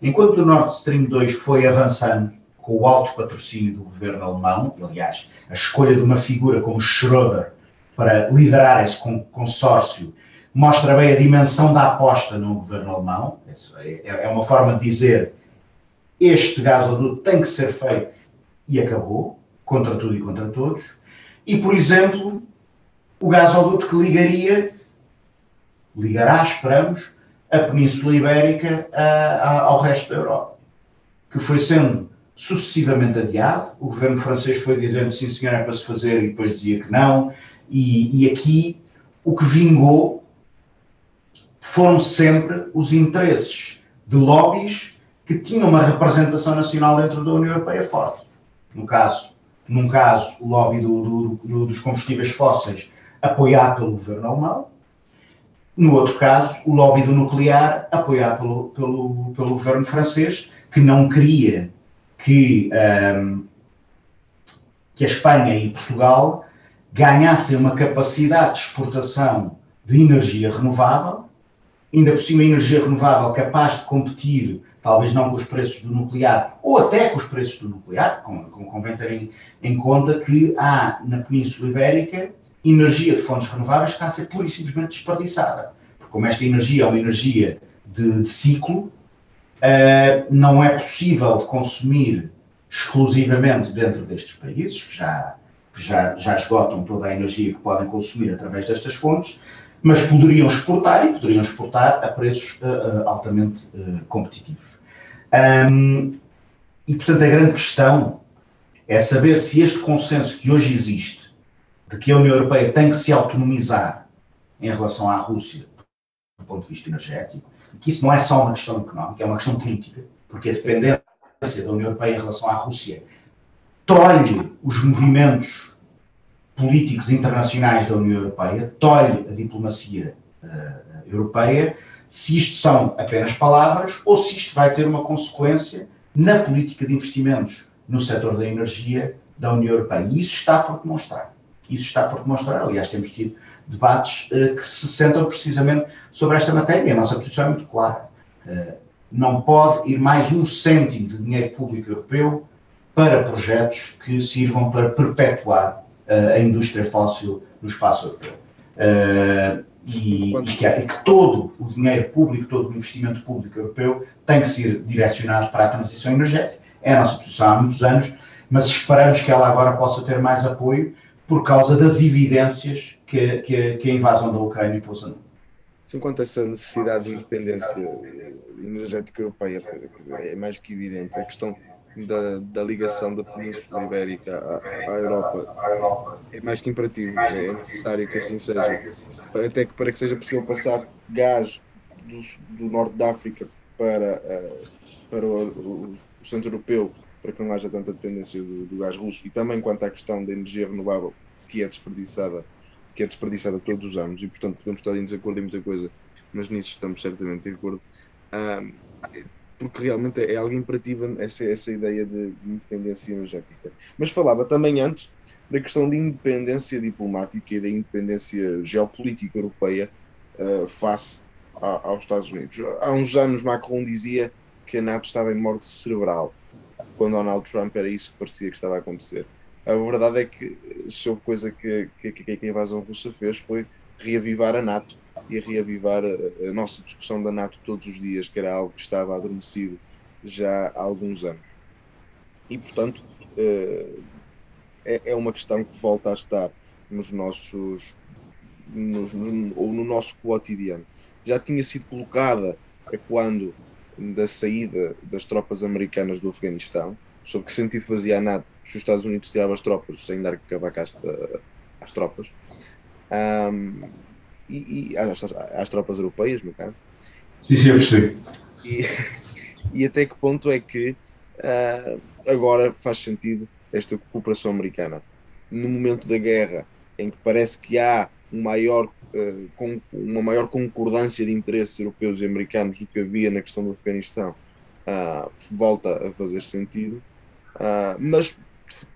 Enquanto o Nord Stream 2 foi avançando com o alto patrocínio do governo alemão, aliás, a escolha de uma figura como Schröder para liderar esse consórcio mostra bem a dimensão da aposta no governo alemão. É, é uma forma de dizer este gasoduto tem que ser feito e acabou, contra tudo e contra todos. E, por exemplo, o gasoduto que ligaria, ligará, esperamos, a Península Ibérica a, a, ao resto da Europa, que foi sendo sucessivamente adiado. O governo francês foi dizendo sim, senhor, é para se fazer, e depois dizia que não. E, e aqui o que vingou foram sempre os interesses de lobbies que tinham uma representação nacional dentro da União Europeia forte. No caso, num caso, o lobby do, do, do, dos combustíveis fósseis apoiado pelo governo alemão, no outro caso, o lobby do nuclear, apoiado pelo, pelo, pelo governo francês, que não queria que, um, que a Espanha e Portugal ganhassem uma capacidade de exportação de energia renovável, ainda por cima energia renovável capaz de competir, talvez não com os preços do nuclear, ou até com os preços do nuclear, com, com, convém ter em, em conta que há na Península Ibérica energia de fontes renováveis está a ser pura e simplesmente desperdiçada. como esta energia é uma energia de, de ciclo, uh, não é possível de consumir exclusivamente dentro destes países, que já, que já, já esgotam toda a energia que podem consumir através destas fontes, mas poderiam exportar e poderiam exportar a preços uh, uh, altamente competitivos. Um, e, portanto, a grande questão é saber se este consenso que hoje existe, de que a União Europeia tem que se autonomizar em relação à Rússia, do ponto de vista energético, que isso não é só uma questão económica, é uma questão política, porque a dependência da União Europeia em relação à Rússia tolhe os movimentos políticos internacionais da União Europeia, tolhe a diplomacia uh, europeia, se isto são apenas palavras ou se isto vai ter uma consequência na política de investimentos no setor da energia da União Europeia. E isso está por demonstrar. Isso está por demonstrar. Aliás, temos tido debates uh, que se sentam precisamente sobre esta matéria. A nossa posição é muito clara. Uh, não pode ir mais um cêntimo de dinheiro público europeu para projetos que sirvam para perpetuar uh, a indústria fóssil no espaço europeu. E, e, que, e, que, todo o dinheiro público, todo o investimento público europeu tem que ser direcionado para a transição energética. É a nossa posição há muitos anos, mas esperamos que ela agora possa ter mais apoio por causa das evidências que, que, que a invasão da Ucrânia pôs a Enquanto essa necessidade de independência energética europeia é mais que evidente, a questão da, da ligação da Península Ibérica à, à, Europa. É mais que imperativo, é necessário que assim seja, até que para que seja possível passar gás do, do norte da África para, uh, para o, o, o, centro europeu, para que não haja tanta dependência do, do gás russo, e também quanto à questão da energia renovável, que é desperdiçada que é desperdiçada todos os anos e, portanto, podemos estar em desacordo em muita coisa, mas nisso estamos certamente de acordo, um, porque realmente é, algo imperativo essa, essa ideia de independência energética. Mas falava também antes da questão de independência diplomática e da independência geopolítica europeia uh, face a, aos Estados Unidos. Há uns anos Macron dizia que a NATO estava em morte cerebral, quando Donald Trump era isso que parecia que estava a acontecer. A verdade é que se houve coisa que, que, que a invasão russa fez foi reavivar a NATO e reavivar a, a, nossa discussão da NATO todos os dias, que era algo que estava adormecido já há alguns anos. E, portanto, uh, é, é, uma questão que volta a estar nos nossos. Nos, nos, ou no nosso cotidiano. Já tinha sido colocada quando da saída das tropas americanas do Afeganistão, sobre que sentido fazia a NATO se os Estados Unidos tiravam as tropas sem dar cabaca às, às tropas. Um, e, e às, às, tropas europeias, no caso. Sim, sim, eu percebi. E, e até que ponto é que uh, agora faz sentido esta cooperação americana? No momento da guerra, em que parece que há um maior, uh, com, uma maior concordância de interesses europeus e americanos do que havia na questão do Afeganistão, uh, volta a fazer sentido. Mas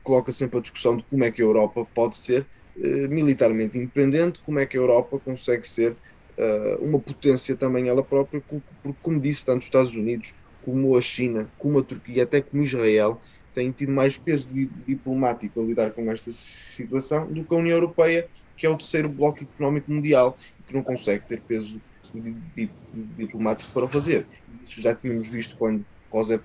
coloca sempre a discussão de como é que a Europa pode ser uh, militarmente independente, como é que a Europa consegue ser uh, uma potência também ela própria, porque, como disse, tanto os Estados Unidos como a China, como a Turquia, até como Israel, têm tido mais peso diplomático a lidar com esta situação do que a União Europeia, que é o terceiro bloco económico mundial, que não consegue ter peso diplomático para fazer. Isso já tínhamos visto quando José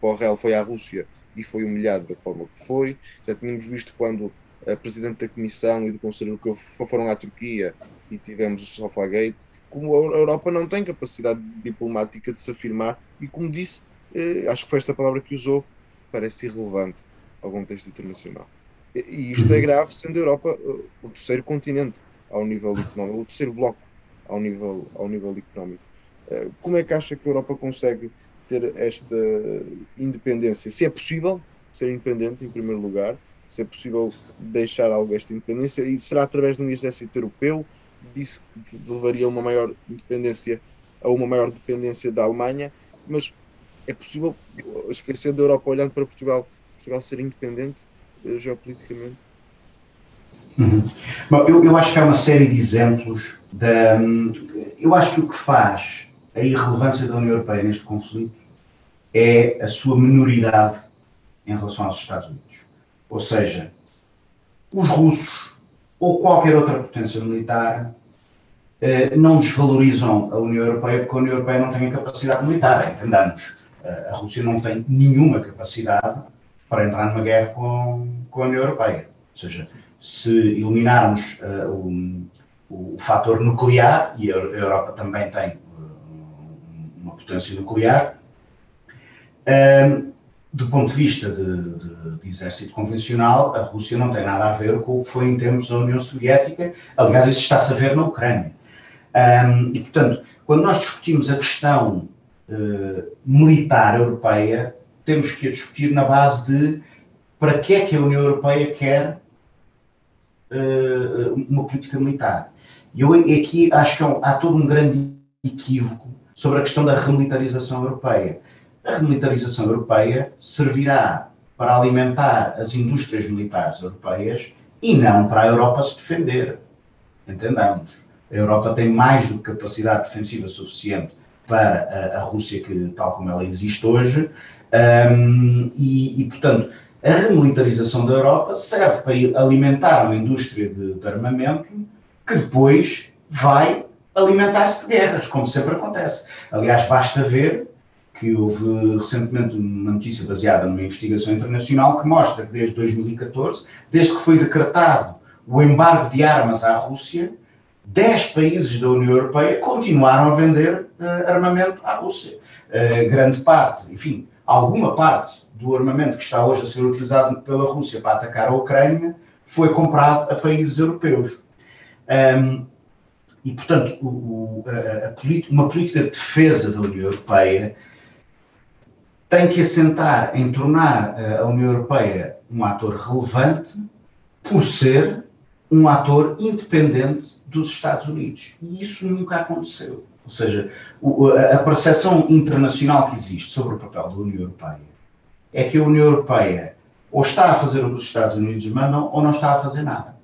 Borrell foi à Rússia e foi humilhado da forma que foi. Já tínhamos visto quando a Presidente da Comissão e do Conselho Europeu foram à Turquia e tivemos o Sofagate, como a Europa não tem capacidade diplomática de se afirmar e, como disse, eh, acho que foi esta palavra que usou, parece irrelevante ao contexto internacional. E isto é grave, sendo a Europa eh, o terceiro continente ao nível económico, o terceiro bloco ao nível, ao nível económico. Eh, como é que acha que a Europa consegue ter esta independência. Se é possível ser independente, em primeiro lugar, se é possível deixar algo esta independência, e será através de um exército europeu, disse que levaria a uma maior independência, a uma maior dependência da Alemanha, mas é possível esquecer da Europa olhando para Portugal, Portugal ser independente uh, geopoliticamente? Uhum. Bom, eu, eu acho que há uma série de exemplos. Da, hum, eu acho que o que faz a irrelevância da União Europeia neste conflito é a sua minoridade em relação aos Estados Unidos. Ou seja, os russos ou qualquer outra potência militar eh, não desvalorizam a União Europeia porque a União Europeia não tem a capacidade militar, entendamos. Eh, a Rússia não tem nenhuma capacidade para entrar numa guerra com, com a União Europeia. Ou seja, se eliminarmos uh, o, fator nuclear, e a Europa também tem uh, uma potência nuclear, uh, do ponto de vista de, de, de, exército convencional, a Rússia não tem nada a ver com o que foi em termos da União Soviética. Aliás, isso está-se a ver na Ucrânia. Um, e, portanto, quando nós discutimos a questão uh, militar europeia, temos que a discutir na base de para que é que a União Europeia quer uh, uma política militar. E eu aqui acho que há todo um grande equívoco sobre a questão da remilitarização europeia. A remilitarização europeia servirá para alimentar as indústrias militares europeias e não para a Europa se defender. Entendamos. A Europa tem mais do que capacidade defensiva suficiente para a, Rússia, que, tal como ela existe hoje, um, e, e, portanto, a remilitarização da Europa serve para alimentar uma indústria de, de armamento que depois vai alimentar-se de guerras, como sempre acontece. Aliás, basta ver que houve recentemente uma notícia baseada numa investigação internacional que mostra que desde 2014, desde que foi decretado o embargo de armas à Rússia, 10 países da União Europeia continuaram a vender uh, armamento à Rússia. Uh, grande parte, enfim, alguma parte do armamento que está hoje a ser utilizado pela Rússia para atacar a Ucrânia foi comprado a países europeus. Um, e, portanto, o, a, a, uma política de defesa da União Europeia tem que assentar em tornar a União Europeia um ator relevante por ser um ator independente dos Estados Unidos. E isso nunca aconteceu. Ou seja, a percepção internacional que existe sobre o papel da União Europeia é que a União Europeia ou está a fazer o que os Estados Unidos mandam ou não está a fazer nada.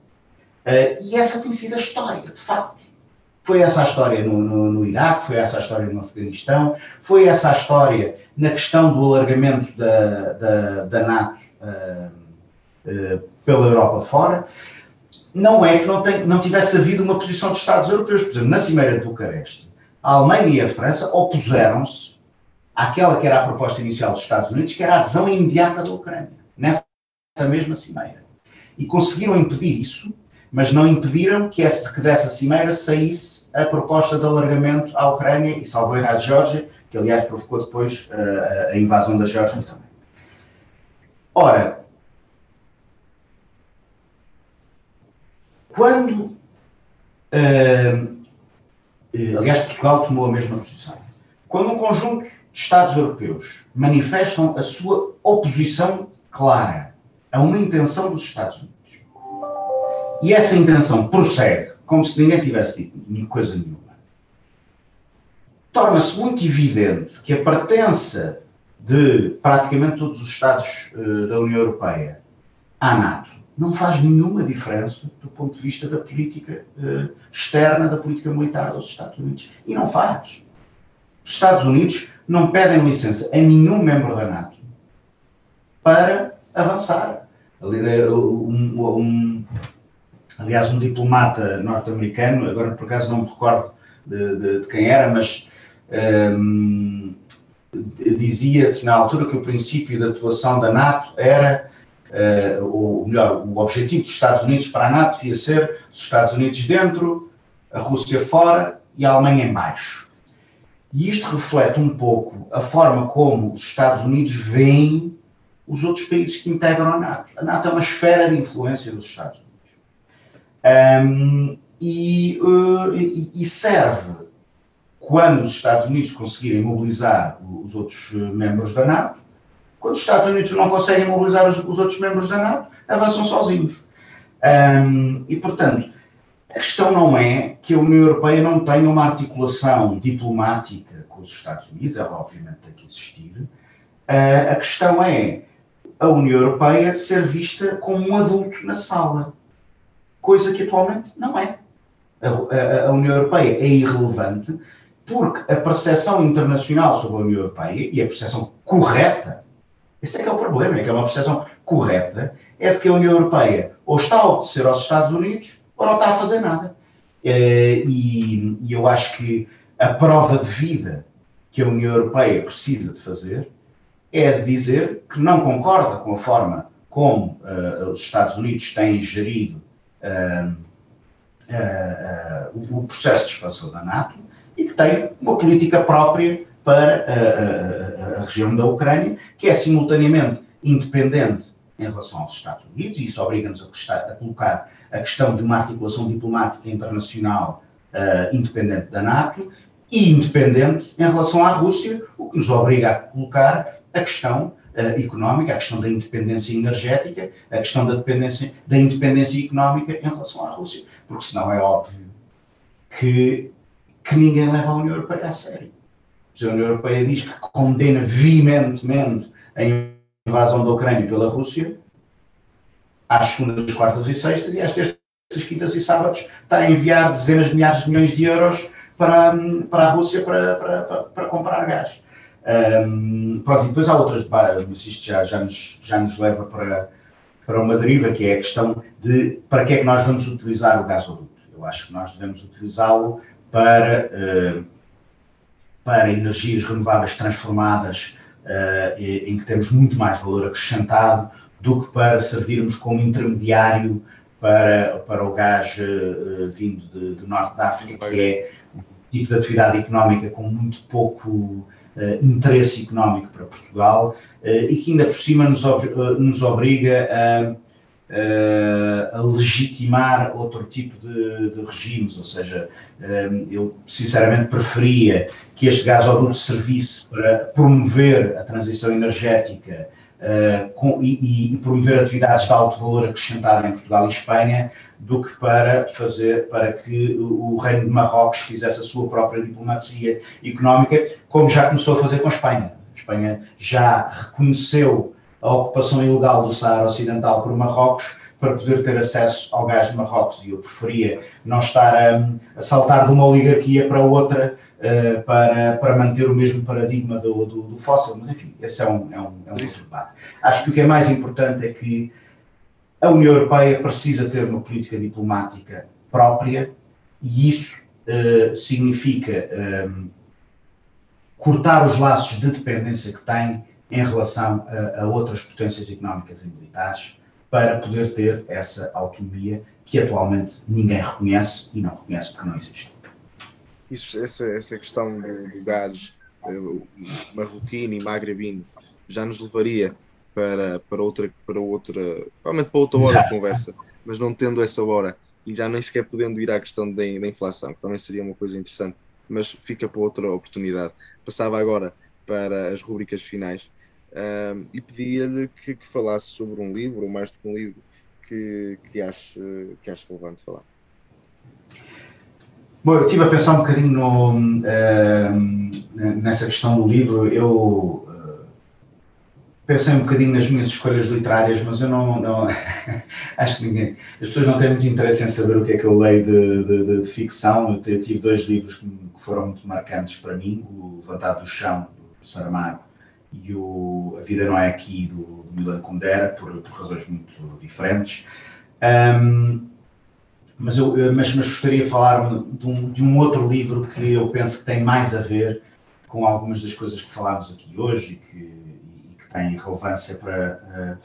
Uh, e essa tem sido a história, de facto. Foi essa a história no, no, no, Iraque, foi essa a história no Afeganistão, foi essa a história na questão do alargamento da, da, da NATO uh, uh, pela Europa fora. Não é que não, tem, não tivesse havido uma posição dos Estados europeus. Por exemplo, na Cimeira de Bucareste, a Alemanha e a França opuseram-se àquela que era a proposta inicial dos Estados Unidos, que era a adesão imediata da Ucrânia, nessa mesma cimeira. E conseguiram impedir isso, mas não impediram que, essa, que dessa cimeira saísse a proposta de alargamento à Ucrânia e salvou a Geórgia, que aliás provocou depois uh, a invasão da Geórgia também. Ora, quando. Uh, aliás, Portugal tomou a mesma posição. Quando um conjunto Estados europeus manifestam a sua oposição clara a uma intenção dos Estados Unidos. E essa intenção prossegue como se ninguém tivesse dito coisa nenhuma. Torna-se muito evidente que a pertença de praticamente todos os Estados uh, da União Europeia à NATO não faz nenhuma diferença do ponto de vista da política uh, externa, da política militar dos Estados Unidos. E não faz. Os Estados Unidos não pedem licença a nenhum membro da NATO para avançar. Um, um, aliás, um diplomata norte-americano, agora por acaso não me recordo de, de, de quem era, mas um, dizia na altura que o princípio de atuação da NATO era, uh, ou melhor, o objetivo dos Estados Unidos para a NATO devia ser os Estados Unidos dentro, a Rússia fora e a Alemanha em baixo. E isto reflete um pouco a forma como os Estados Unidos veem os outros países que integram a NATO. A NATO é uma esfera de influência dos Estados Unidos. Um, e, uh, e, serve, quando os Estados Unidos conseguirem mobilizar os outros uh, membros da NATO, quando os Estados Unidos não conseguem mobilizar os, os outros membros da NATO, avançam sozinhos. Um, e, portanto, a questão não é que a União Europeia não tenha uma articulação diplomática com os Estados Unidos, ela obviamente tem que existir. Uh, a questão é a União Europeia ser vista como um adulto na sala, coisa que atualmente não é. A, a, a União Europeia é irrelevante porque a percepção internacional sobre a União Europeia e a percepção correta, esse é que é o problema, é que é uma percepção correta, é de que a União Europeia ou está a obedecer aos Estados Unidos ou não está a fazer nada. e, e eu acho que a prova de vida que a União Europeia precisa de fazer é de dizer que não concorda com a forma como uh, os Estados Unidos têm gerido o processo de expansão da NATO e que tem uma política própria para a região da Ucrânia, que é simultaneamente independente em relação aos Estados Unidos, e isso obriga-nos a, a, colocar a questão de uma articulação diplomática internacional independente da NATO e independente em relação à Rússia, o que nos obriga a colocar a questão uh, económica, a questão da independência energética, a questão da, dependência, da independência económica em relação à Rússia, porque senão é óbvio que, que ninguém leva a União Europeia a sério. A União Europeia diz que condena veementemente a invasão da Ucrânia pela Rússia, às segundas, quartas e sextas, e às terças, quintas e sábados está a enviar dezenas de milhares de milhões de euros para, para a Rússia para, para, para, para comprar gás. Um, pronto, e depois há outras, mas isto já, já, nos, já nos leva para, para uma deriva, que é a questão de para que é que nós vamos utilizar o gasoduto. Eu acho que nós devemos utilizá-lo para, uh, para energias renováveis transformadas, uh, em que temos muito mais valor acrescentado do que para servirmos como intermediário para, para o gás uh, vindo do norte da África, que é um tipo de atividade económica com muito pouco interesse económico para Portugal uh, e que ainda por cima nos, ob uh, nos obriga a, a, legitimar outro tipo de, de regimes, ou seja, eu sinceramente preferia que este gasoduto servisse para promover a transição energética Uh, com, e, e, promover atividades de alto valor acrescentado em Portugal e Espanha do que para fazer para que o Reino de Marrocos fizesse a sua própria diplomacia económica, como já começou a fazer com a Espanha. A Espanha já reconheceu a ocupação ilegal do Saara Ocidental por Marrocos para poder ter acesso ao gás de Marrocos e eu preferia não estar a, a saltar de uma oligarquia para outra uh, para, para manter o mesmo paradigma do, do, do, fóssil, mas enfim, esse é um, é um, é um debate. Acho que o que é mais importante é que a União Europeia precisa ter uma política diplomática própria e isso uh, significa um, cortar os laços de dependência que tem em relação a, a, outras potências económicas e militares para poder ter essa autonomia que atualmente ninguém reconhece e não reconhece porque não existe. Isso, essa, essa questão do, gás uh, marroquino e magrebino já nos levaria para, para outra, para outra, provavelmente para outra hora de conversa, mas não tendo essa hora e já nem sequer podendo ir à questão da, inflação, que também seria uma coisa interessante, mas fica para outra oportunidade. Passava agora para as rubricas finais um, e pedia-lhe que, que, falasse sobre um livro, ou mais do que um livro, que, que, ache, que ache relevante falar. Bom, eu estive a pensar um bocadinho no, uh, nessa questão do livro. Eu pensei um bocadinho nas minhas escolhas literárias, mas eu não, não acho que ninguém, as pessoas não têm muito interesse em saber o que é que eu leio de, de, de ficção. Eu, tive dois livros que, foram muito marcantes para mim, o Levantado do Chão, do Saramago, e o A Vida Não É Aqui, do, do Milan Kundera, por, por, razões muito diferentes. Um, mas, eu, mas, mas gostaria de falar de um, de um outro livro que eu penso que tem mais a ver com algumas das coisas que falámos aqui hoje e que tem relevância para, eh,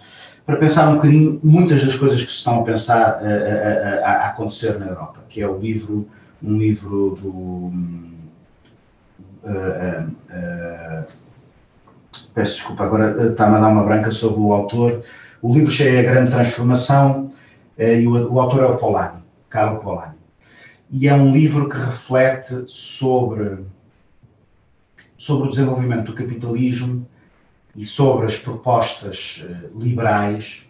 para pensar um bocadinho muitas das coisas que se estão a pensar a, a, a, a acontecer na Europa, que é o livro, um livro do. Uh, uh, peço desculpa, agora está-me a dar uma branca sobre o autor. O livro cheia a grande transformação e o, o autor é o Polanyi, Carlo Polanyi. E é um livro que reflete sobre, sobre o desenvolvimento do capitalismo e sobre as propostas uh, liberais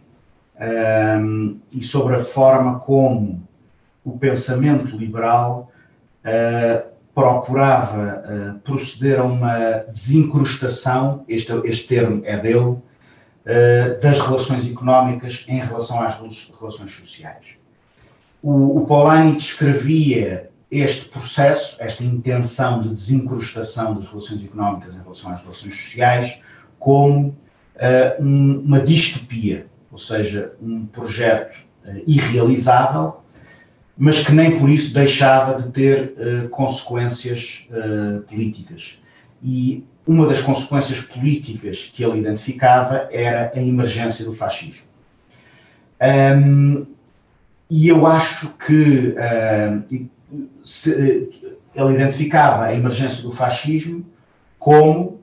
um, ehm, e sobre a forma como o pensamento liberal uh, procurava uh, proceder a uma desincrustação, este, este termo é dele, das relações económicas em relação às relações sociais. O, o Polanyi descrevia este processo, esta intenção de desincrustação das relações económicas em relação às relações sociais, como uh, um, uma distopia, ou seja, um projeto uh, irrealizável, mas que nem por isso deixava de ter uh, consequências políticas. E uma das consequências políticas que ele identificava era a emergência do fascismo. Um, e eu acho que se, ele identificava a emergência do fascismo como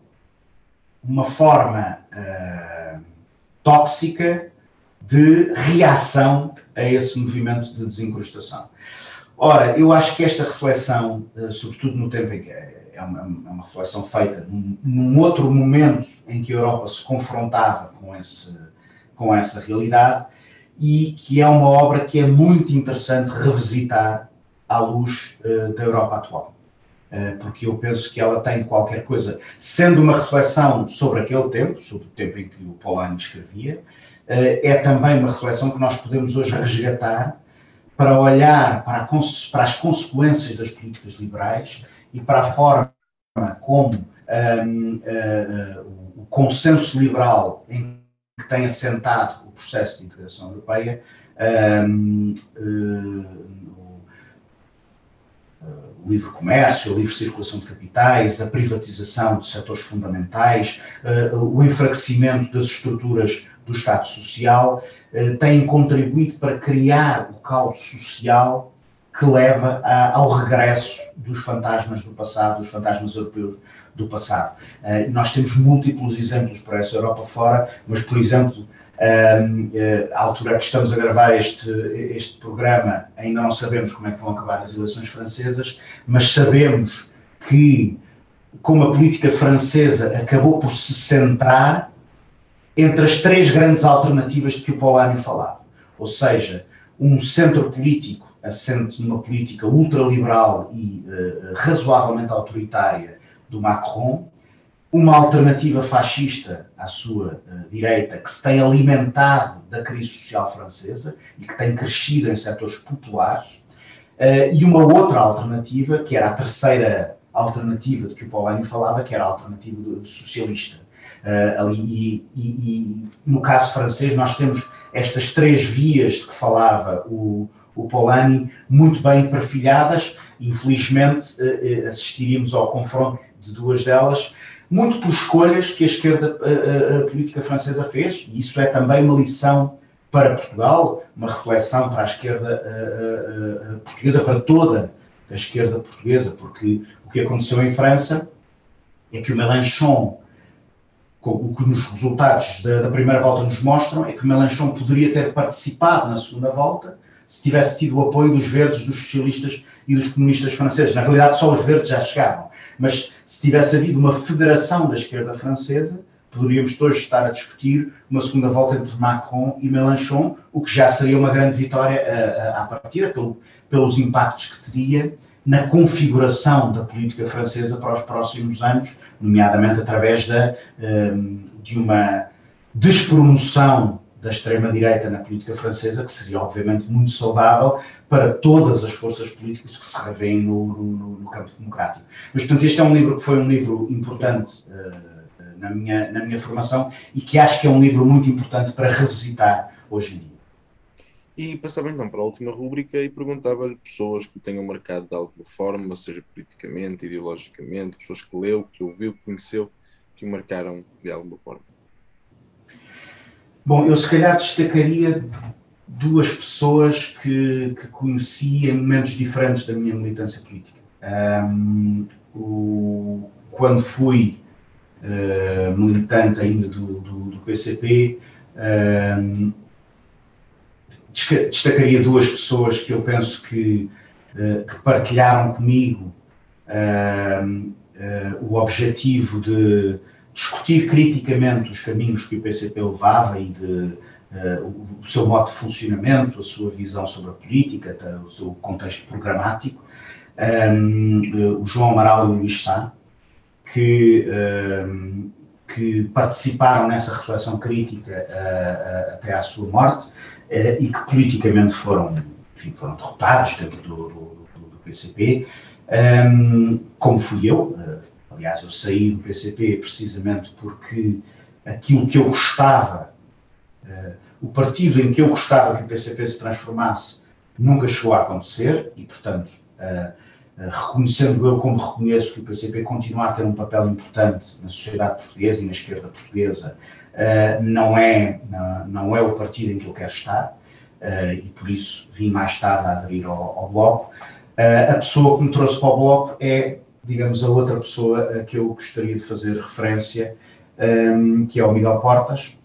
uma forma uh, tóxica de reação a esse movimento de desencrustação. Ora, eu acho que esta reflexão, uh, sobretudo no tempo em que é, é uma, é uma reflexão feita num, num, outro momento em que a Europa se confrontava com, esse, com essa realidade, e que é uma obra que é muito interessante revisitar à luz uh, da Europa atual. Uh, porque eu penso que ela tem qualquer coisa, sendo uma reflexão sobre aquele tempo, sobre o tempo em que o Polanyi escrevia, uh, é também uma reflexão que nós podemos hoje resgatar para olhar para, para, as consequências das políticas liberais e para a forma como um, ehm, o consenso liberal em que tem assentado processo de integração europeia, um, uh, o livre comércio, a livre circulação de capitais, a privatização de setores fundamentais, uh, o enfraquecimento das estruturas do Estado Social, uh, têm contribuído para criar o caos social que leva ao regresso dos fantasmas do passado, dos fantasmas europeus do passado. Uh, nós temos múltiplos exemplos para essa Europa fora, mas, por exemplo, à altura que estamos a gravar este, este programa, ainda não sabemos como é que vão acabar as eleições francesas, mas sabemos que, como a política francesa acabou por se centrar entre as três grandes alternativas de que o Polanyi falava, ou seja, um centro político assente numa política ultraliberal e uh, razoavelmente autoritária do Macron, uma alternativa fascista à sua uh, direita, que se tem alimentado da crise social francesa e que tem crescido em setores populares, uh, e uma outra alternativa, que era a terceira alternativa de que o Polanyi falava, que era a alternativa do, do socialista. Uh, ali, e, e, e, no caso francês, nós temos estas três vias de que falava o, o Polanyi, muito bem perfilhadas. Infelizmente, assistiríamos ao confronto de duas delas, muito por escolhas que a esquerda a, a, política francesa fez, e isso é também uma lição para Portugal, uma reflexão para a esquerda a, portuguesa, para toda a esquerda portuguesa, porque o que aconteceu em França é que o Mélenchon, o que nos resultados da, da, primeira volta nos mostram, é que o Mélenchon poderia ter participado na segunda volta se tivesse tido o apoio dos verdes, dos socialistas e dos comunistas franceses. Na realidade, só os verdes já chegavam. Mas se tivesse havido uma federação da esquerda francesa, poderíamos hoje estar a discutir uma segunda volta entre Macron e Mélenchon, o que já seria uma grande vitória à partida, pelo, pelos impactos que teria na configuração da política francesa para os próximos anos, nomeadamente através da, hum, de uma despromoção da extrema-direita na política francesa, que seria obviamente muito saudável para todas as forças políticas que se revêem no, no, no campo democrático. Mas, portanto, este é um livro que foi um livro importante uh, na, minha, na minha formação e que acho que é um livro muito importante para revisitar hoje em dia. E passava então para a última rúbrica e perguntava-lhe pessoas que o tenham marcado de alguma forma, seja politicamente, ideologicamente, pessoas que leu, que ouviu, que conheceu, que o marcaram de alguma forma. Bom, eu se calhar destacaria duas pessoas que, que conheci em momentos diferentes da minha militância política. Um, o, quando fui uh, militante ainda do, do, do PCP, um, destacaria duas pessoas que eu penso que, uh, que partilharam comigo uh, o objetivo de discutir criticamente os caminhos que o PCP levava e de, uh, o seu modo de funcionamento, a sua visão sobre a política, o seu contexto programático, um, uh, eh, o João Amaral e o Luís Sá, que, um, que participaram nessa reflexão crítica uh, até à sua morte e que politicamente foram, enfim, foram derrotados dentro do, do, do, PCP, um, como fui eu, Aliás, eu saí do PCP precisamente porque aquilo que eu gostava, uh, o partido em que eu gostava que o PCP se transformasse, nunca chegou a acontecer e, portanto, uh, uh, reconhecendo eu como reconheço que o PCP continua a ter um papel importante na sociedade portuguesa e na esquerda portuguesa, não, é, não é o partido em que eu quero estar e por isso vim mais tarde a aderir ao, ao Bloco. a pessoa que me trouxe para o Bloco é, digamos, a outra pessoa a que eu gostaria de fazer referência, um, que é o Miguel Portas,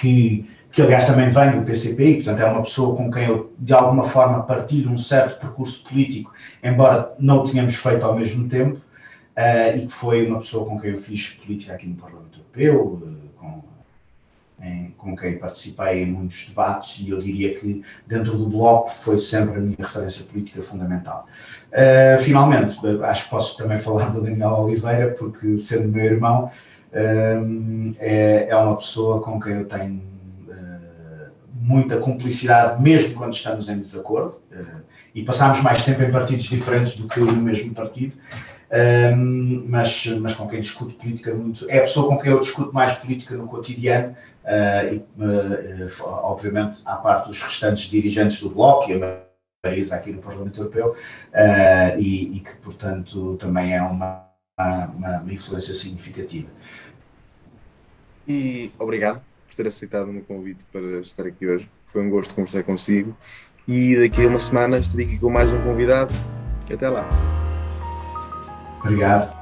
que que aliás também vem do PCP, e portanto é uma pessoa com quem eu de alguma forma partilho um certo percurso político, embora não o tenhamos feito ao mesmo tempo, uh, e que foi uma pessoa com quem eu fiz política aqui no Parlamento Europeu, com, em, com quem participei em muitos debates, e eu diria que dentro do Bloco foi sempre a minha referência política fundamental. Uh, finalmente, acho que posso também falar do Daniel Oliveira, porque sendo meu irmão, é, é uma pessoa com quem eu tenho muita cumplicidade, mesmo quando estamos em desacordo, uh, e passámos mais tempo em partidos diferentes do que no mesmo partido, ehm, mas, mas com quem discuto política muito. É a pessoa com quem eu discuto mais política no cotidiano, uh, e, uh, obviamente, à parte dos restantes dirigentes do Bloco e a Marisa aqui no Parlamento Europeu, e, e, que, portanto, também é uma, uma, uma influência significativa. E obrigado por ter aceitado o meu convite para estar aqui hoje. Foi um gosto conversar consigo. E daqui a uma semana estarei aqui com mais um convidado. Até lá. Obrigado.